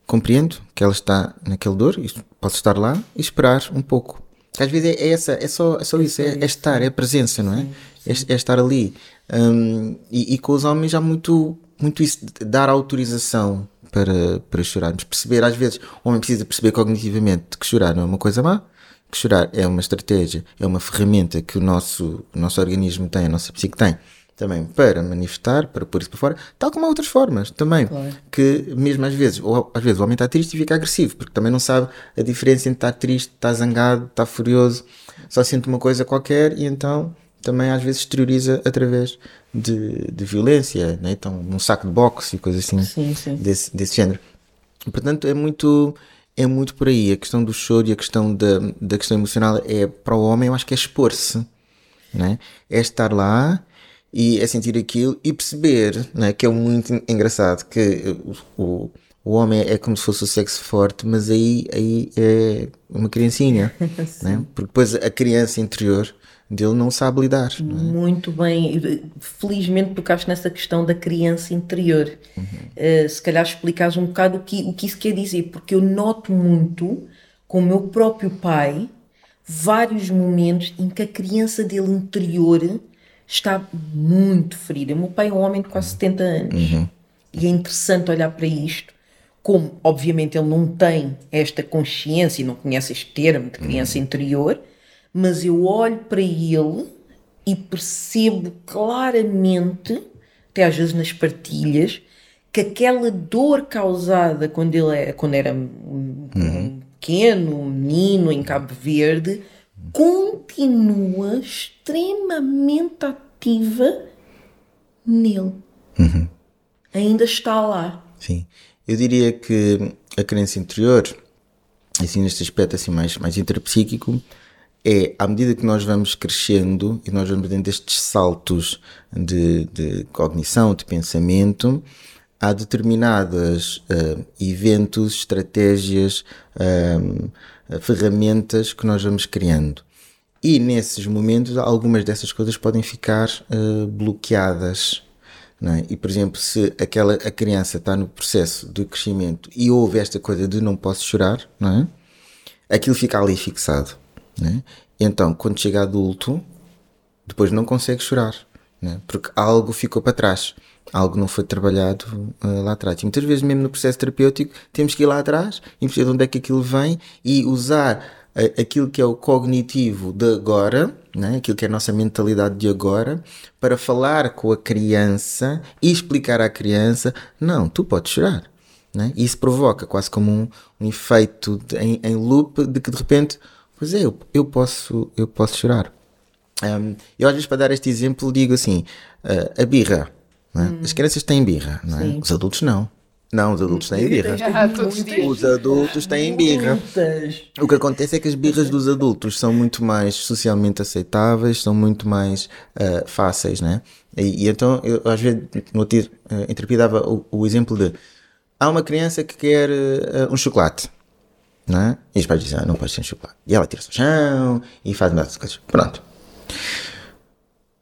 Compreendo que ela está naquele dor, posso estar lá e esperar um pouco. Às vezes é, é essa, é só, é só isso, é, é estar, é a presença, não é? É, é, estar ali. Um, e, e, com os homens há muito, muito isso, de dar autorização para, para chorarmos. Perceber, às vezes, o homem precisa perceber cognitivamente que chorar não é uma coisa má, que chorar é uma estratégia, é uma ferramenta que o nosso, o nosso organismo tem, a nossa psique tem também para manifestar, para pôr isso para fora, tal como há outras formas também. Claro. Que mesmo às vezes, ou às vezes o homem está triste e fica agressivo, porque também não sabe a diferença entre estar triste, estar zangado, estar furioso, só sente uma coisa qualquer e então também às vezes exterioriza através de, de violência, né? então num saco de boxe e coisas assim sim, sim. Desse, desse género. Portanto, é muito é muito por aí. A questão do choro e a questão da, da questão emocional é para o homem, eu acho que é expor-se, né? é estar lá e é sentir aquilo e perceber, né, que é muito engraçado, que o, o homem é como se fosse o sexo forte, mas aí, aí é uma criancinha, né? porque depois a criança interior dele não sabe lidar. Não é? Muito bem, felizmente tocaste nessa questão da criança interior. Uhum. Uh, se calhar explicares um bocado o que, o que isso quer dizer, porque eu noto muito com o meu próprio pai vários momentos em que a criança dele interior está muito ferida. O meu pai é um homem de quase 70 anos uhum. e é interessante olhar para isto. Como, obviamente, ele não tem esta consciência e não conhece este termo de criança uhum. interior, mas eu olho para ele e percebo claramente, até às vezes nas partilhas, que aquela dor causada quando ele é, quando era um, uhum pequeno menino em Cabo Verde continua extremamente ativa nele. Uhum. Ainda está lá. Sim. Eu diria que a crença interior, assim neste aspecto assim mais, mais intrapsíquico, é à medida que nós vamos crescendo e nós vamos dando estes saltos de, de cognição, de pensamento, há determinadas uh, eventos, estratégias, uh, ferramentas que nós vamos criando. E nesses momentos, algumas dessas coisas podem ficar uh, bloqueadas. É? E, por exemplo, se aquela, a criança está no processo de crescimento e houve esta coisa de não posso chorar, não é? aquilo fica ali fixado. É? Então, quando chega adulto, depois não consegue chorar, é? porque algo ficou para trás algo não foi trabalhado uh, lá atrás. E muitas vezes, mesmo no processo terapêutico, temos que ir lá atrás e perceber de onde é que aquilo vem e usar uh, aquilo que é o cognitivo de agora, né? aquilo que é a nossa mentalidade de agora, para falar com a criança e explicar à criança: não, tu podes chorar. Né? E isso provoca quase como um, um efeito de, em, em, loop de que de repente, pois é, eu, eu, posso, eu posso chorar. Um, eu às vezes para dar este exemplo digo assim, uh, a birra, é? Hum. As crianças têm birra, não é? Os adultos não. Não, os adultos têm birra. Os adultos têm birra. O que acontece é que as birras dos adultos são muito mais socialmente aceitáveis, são muito mais uh, fáceis, né? E, e, então, eu às vezes, no outro uh, interpretava o, o, exemplo de há uma criança que quer uh, um chocolate, né? E os pais dizem, ah, não pode ser um chocolate. E ela tira-se ao chão e faz uma coisas. Pronto.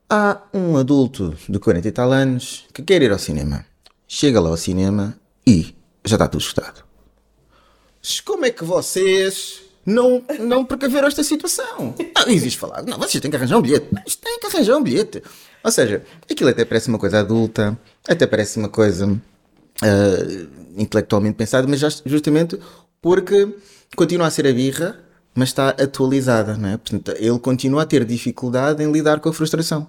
Há um adulto de 40 e tal anos que quer ir ao cinema. Chega lá ao cinema e já está tudo escutado. Como é que vocês não, não precaveram esta situação? Não existe falar. Não, vocês têm que arranjar um bilhete. Mas têm que arranjar um bilhete. Ou seja, aquilo até parece uma coisa adulta, até parece uma coisa uh, intelectualmente pensada, mas justamente porque continua a ser a birra mas está atualizada, não é? Portanto, ele continua a ter dificuldade em lidar com a frustração,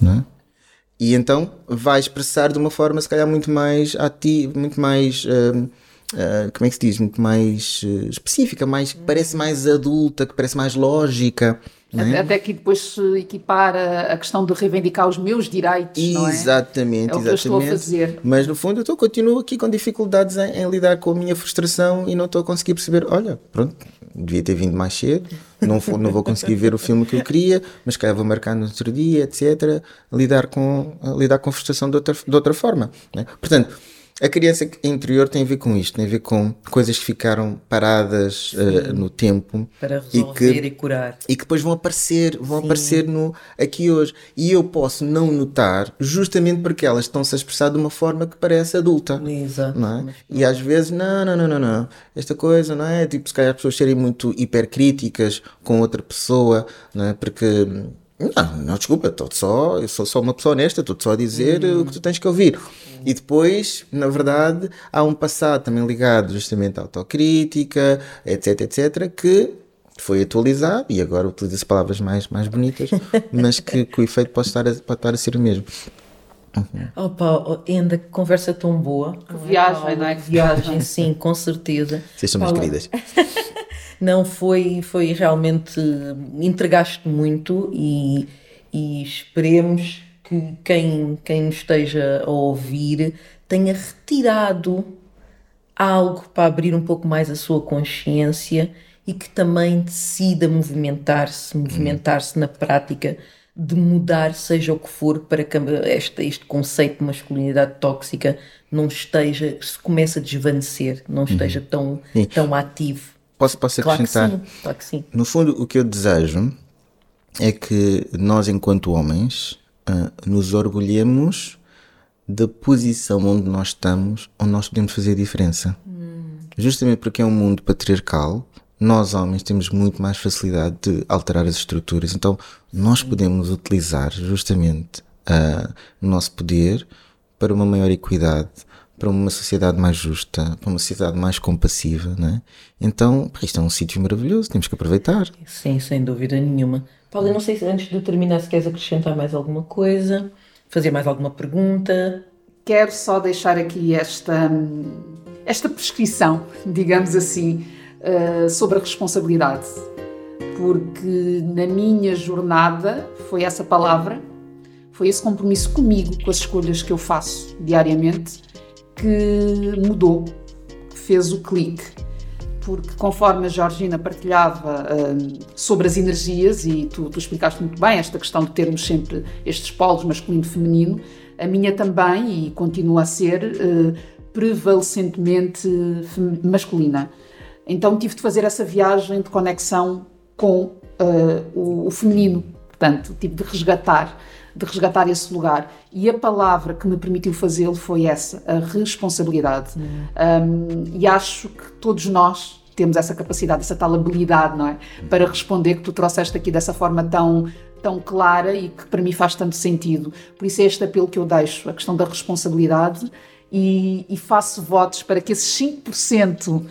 não é? E então vai expressar de uma forma, se calhar, muito mais ativa, muito mais. Uh, uh, como é que se diz? Muito mais uh, específica, mais, parece mais adulta, que parece mais lógica. É? Até que depois se equipar a, questão de reivindicar os meus direitos. Exatamente, não é? é o que exatamente. Eu estou a fazer. Mas no fundo eu continuo aqui com dificuldades em, em, lidar com a minha frustração e não estou a conseguir perceber, olha, pronto, devia ter vindo mais cedo, não, for, não vou conseguir ver o filme que eu queria, mas calhar vou marcar no outro dia, etc. Lidar com, a lidar com a frustração de outra, de outra forma. Né? Portanto, a criança interior tem a ver com isto, tem a ver com coisas que ficaram paradas uh, no tempo para resolver e, que, e, curar e que depois vão aparecer, vão Sim. aparecer no aqui hoje e eu posso não notar justamente porque elas estão-se a expressar de uma forma que parece adulta, Exato. é? E às vezes não, não, não, não, não, esta coisa não é tipo se calhar as pessoas serem muito hipercríticas com outra pessoa, não é? Porque não, não, desculpa, estou só, eu sou só uma pessoa honesta, estou só a dizer hum. o que tu tens que ouvir. E depois, na verdade, há um passado também ligado justamente à autocrítica, etc, etc, que foi atualizado e agora utiliza-se palavras mais, mais bonitas, mas que, que, o efeito pode estar, a, pode estar a ser o mesmo. Uhum. Opa, ainda que conversa tão boa. Que viagem, não é? Que viagem, sim, com certeza. Vocês são minhas queridas. não foi, foi realmente. entregaste muito e, e esperemos que quem, quem nos esteja a ouvir tenha retirado algo para abrir um pouco mais a sua consciência e que também decida movimentar-se, movimentar-se na prática de mudar, seja o que for, para que este, este conceito de masculinidade tóxica não esteja, se comece a desvanecer, não uhum. esteja tão, tão ativo. Posso, posso claro acrescentar? Que sim, claro que sim. No fundo, o que eu desejo é que nós, enquanto homens, uh, nos orgulhemos da posição onde nós estamos, onde nós podemos fazer diferença. Hum. Justamente porque é um mundo patriarcal, nós homens temos muito mais facilidade de alterar as estruturas. Então, nós podemos utilizar justamente uh, o nosso poder para uma maior equidade, para uma sociedade mais justa, para uma sociedade mais compassiva, né? Então, isto é um sítio maravilhoso, temos que aproveitar. Sim, sem dúvida nenhuma. Paulo, eu não sei se antes de terminar se queres acrescentar mais alguma coisa, fazer mais alguma pergunta. Quero só deixar aqui esta, esta prescrição, digamos assim, uh, sobre a responsabilidade. Porque na minha jornada foi essa palavra, foi esse compromisso comigo, com as escolhas que eu faço diariamente, que mudou, que fez o clique. Porque conforme a Georgina partilhava uh, sobre as energias, e tu, tu, explicaste muito bem esta questão de termos sempre estes polos masculino e feminino, a minha também, e continua a ser, uh, prevalecentemente masculina. Então tive de fazer essa viagem de conexão com uh, o, o feminino, portanto, tive de resgatar de resgatar esse lugar. E a palavra que me permitiu fazê-lo foi essa, a responsabilidade. Um, e acho que todos nós temos essa capacidade, essa tal habilidade, não é? Para responder que tu trouxeste aqui dessa forma tão tão clara e que para mim faz tanto sentido. Por isso é este apelo que eu deixo, a questão da responsabilidade e, e faço votos para que esses 5%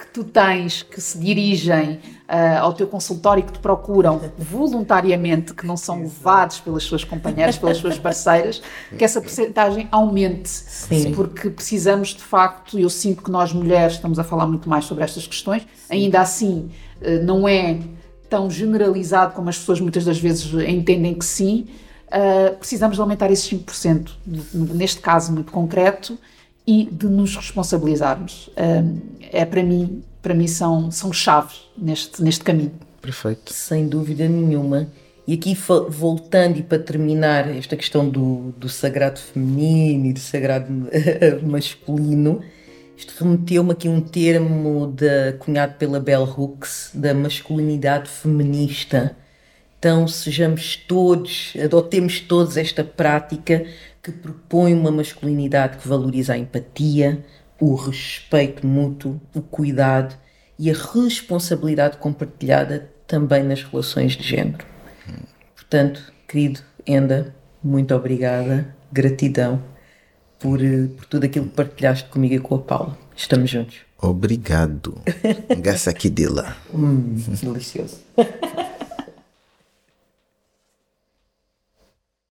que tu tens que se dirigem uh, ao teu consultório e que te procuram voluntariamente, que não são levados pelas suas companheiras, pelas suas parceiras, que essa porcentagem aumente. Sim. Porque precisamos, de facto, eu sinto que nós mulheres estamos a falar muito mais sobre estas questões, ainda assim uh, não é tão generalizado como as pessoas muitas das vezes entendem que sim. Uh, precisamos de aumentar esses 5%, neste caso muito concreto, e de nos responsabilizarmos. é para mim, para mim são, são chaves neste, neste caminho. Perfeito. Sem dúvida nenhuma. E aqui voltando e para terminar esta questão do, do sagrado feminino e do sagrado masculino, isto remeteu-me aqui um termo de, cunhado pela Bell Hooks, da masculinidade feminista. Então sejamos todos, adotemos todos esta prática que propõe uma masculinidade que valoriza a empatia, o respeito mútuo, o cuidado e a responsabilidade compartilhada também nas relações de género. Portanto, querido Enda, muito obrigada, gratidão por, eh, por tudo aquilo que partilhaste comigo e com a Paula. Estamos juntos. Obrigado. Gassa aqui dela. Hum, delicioso.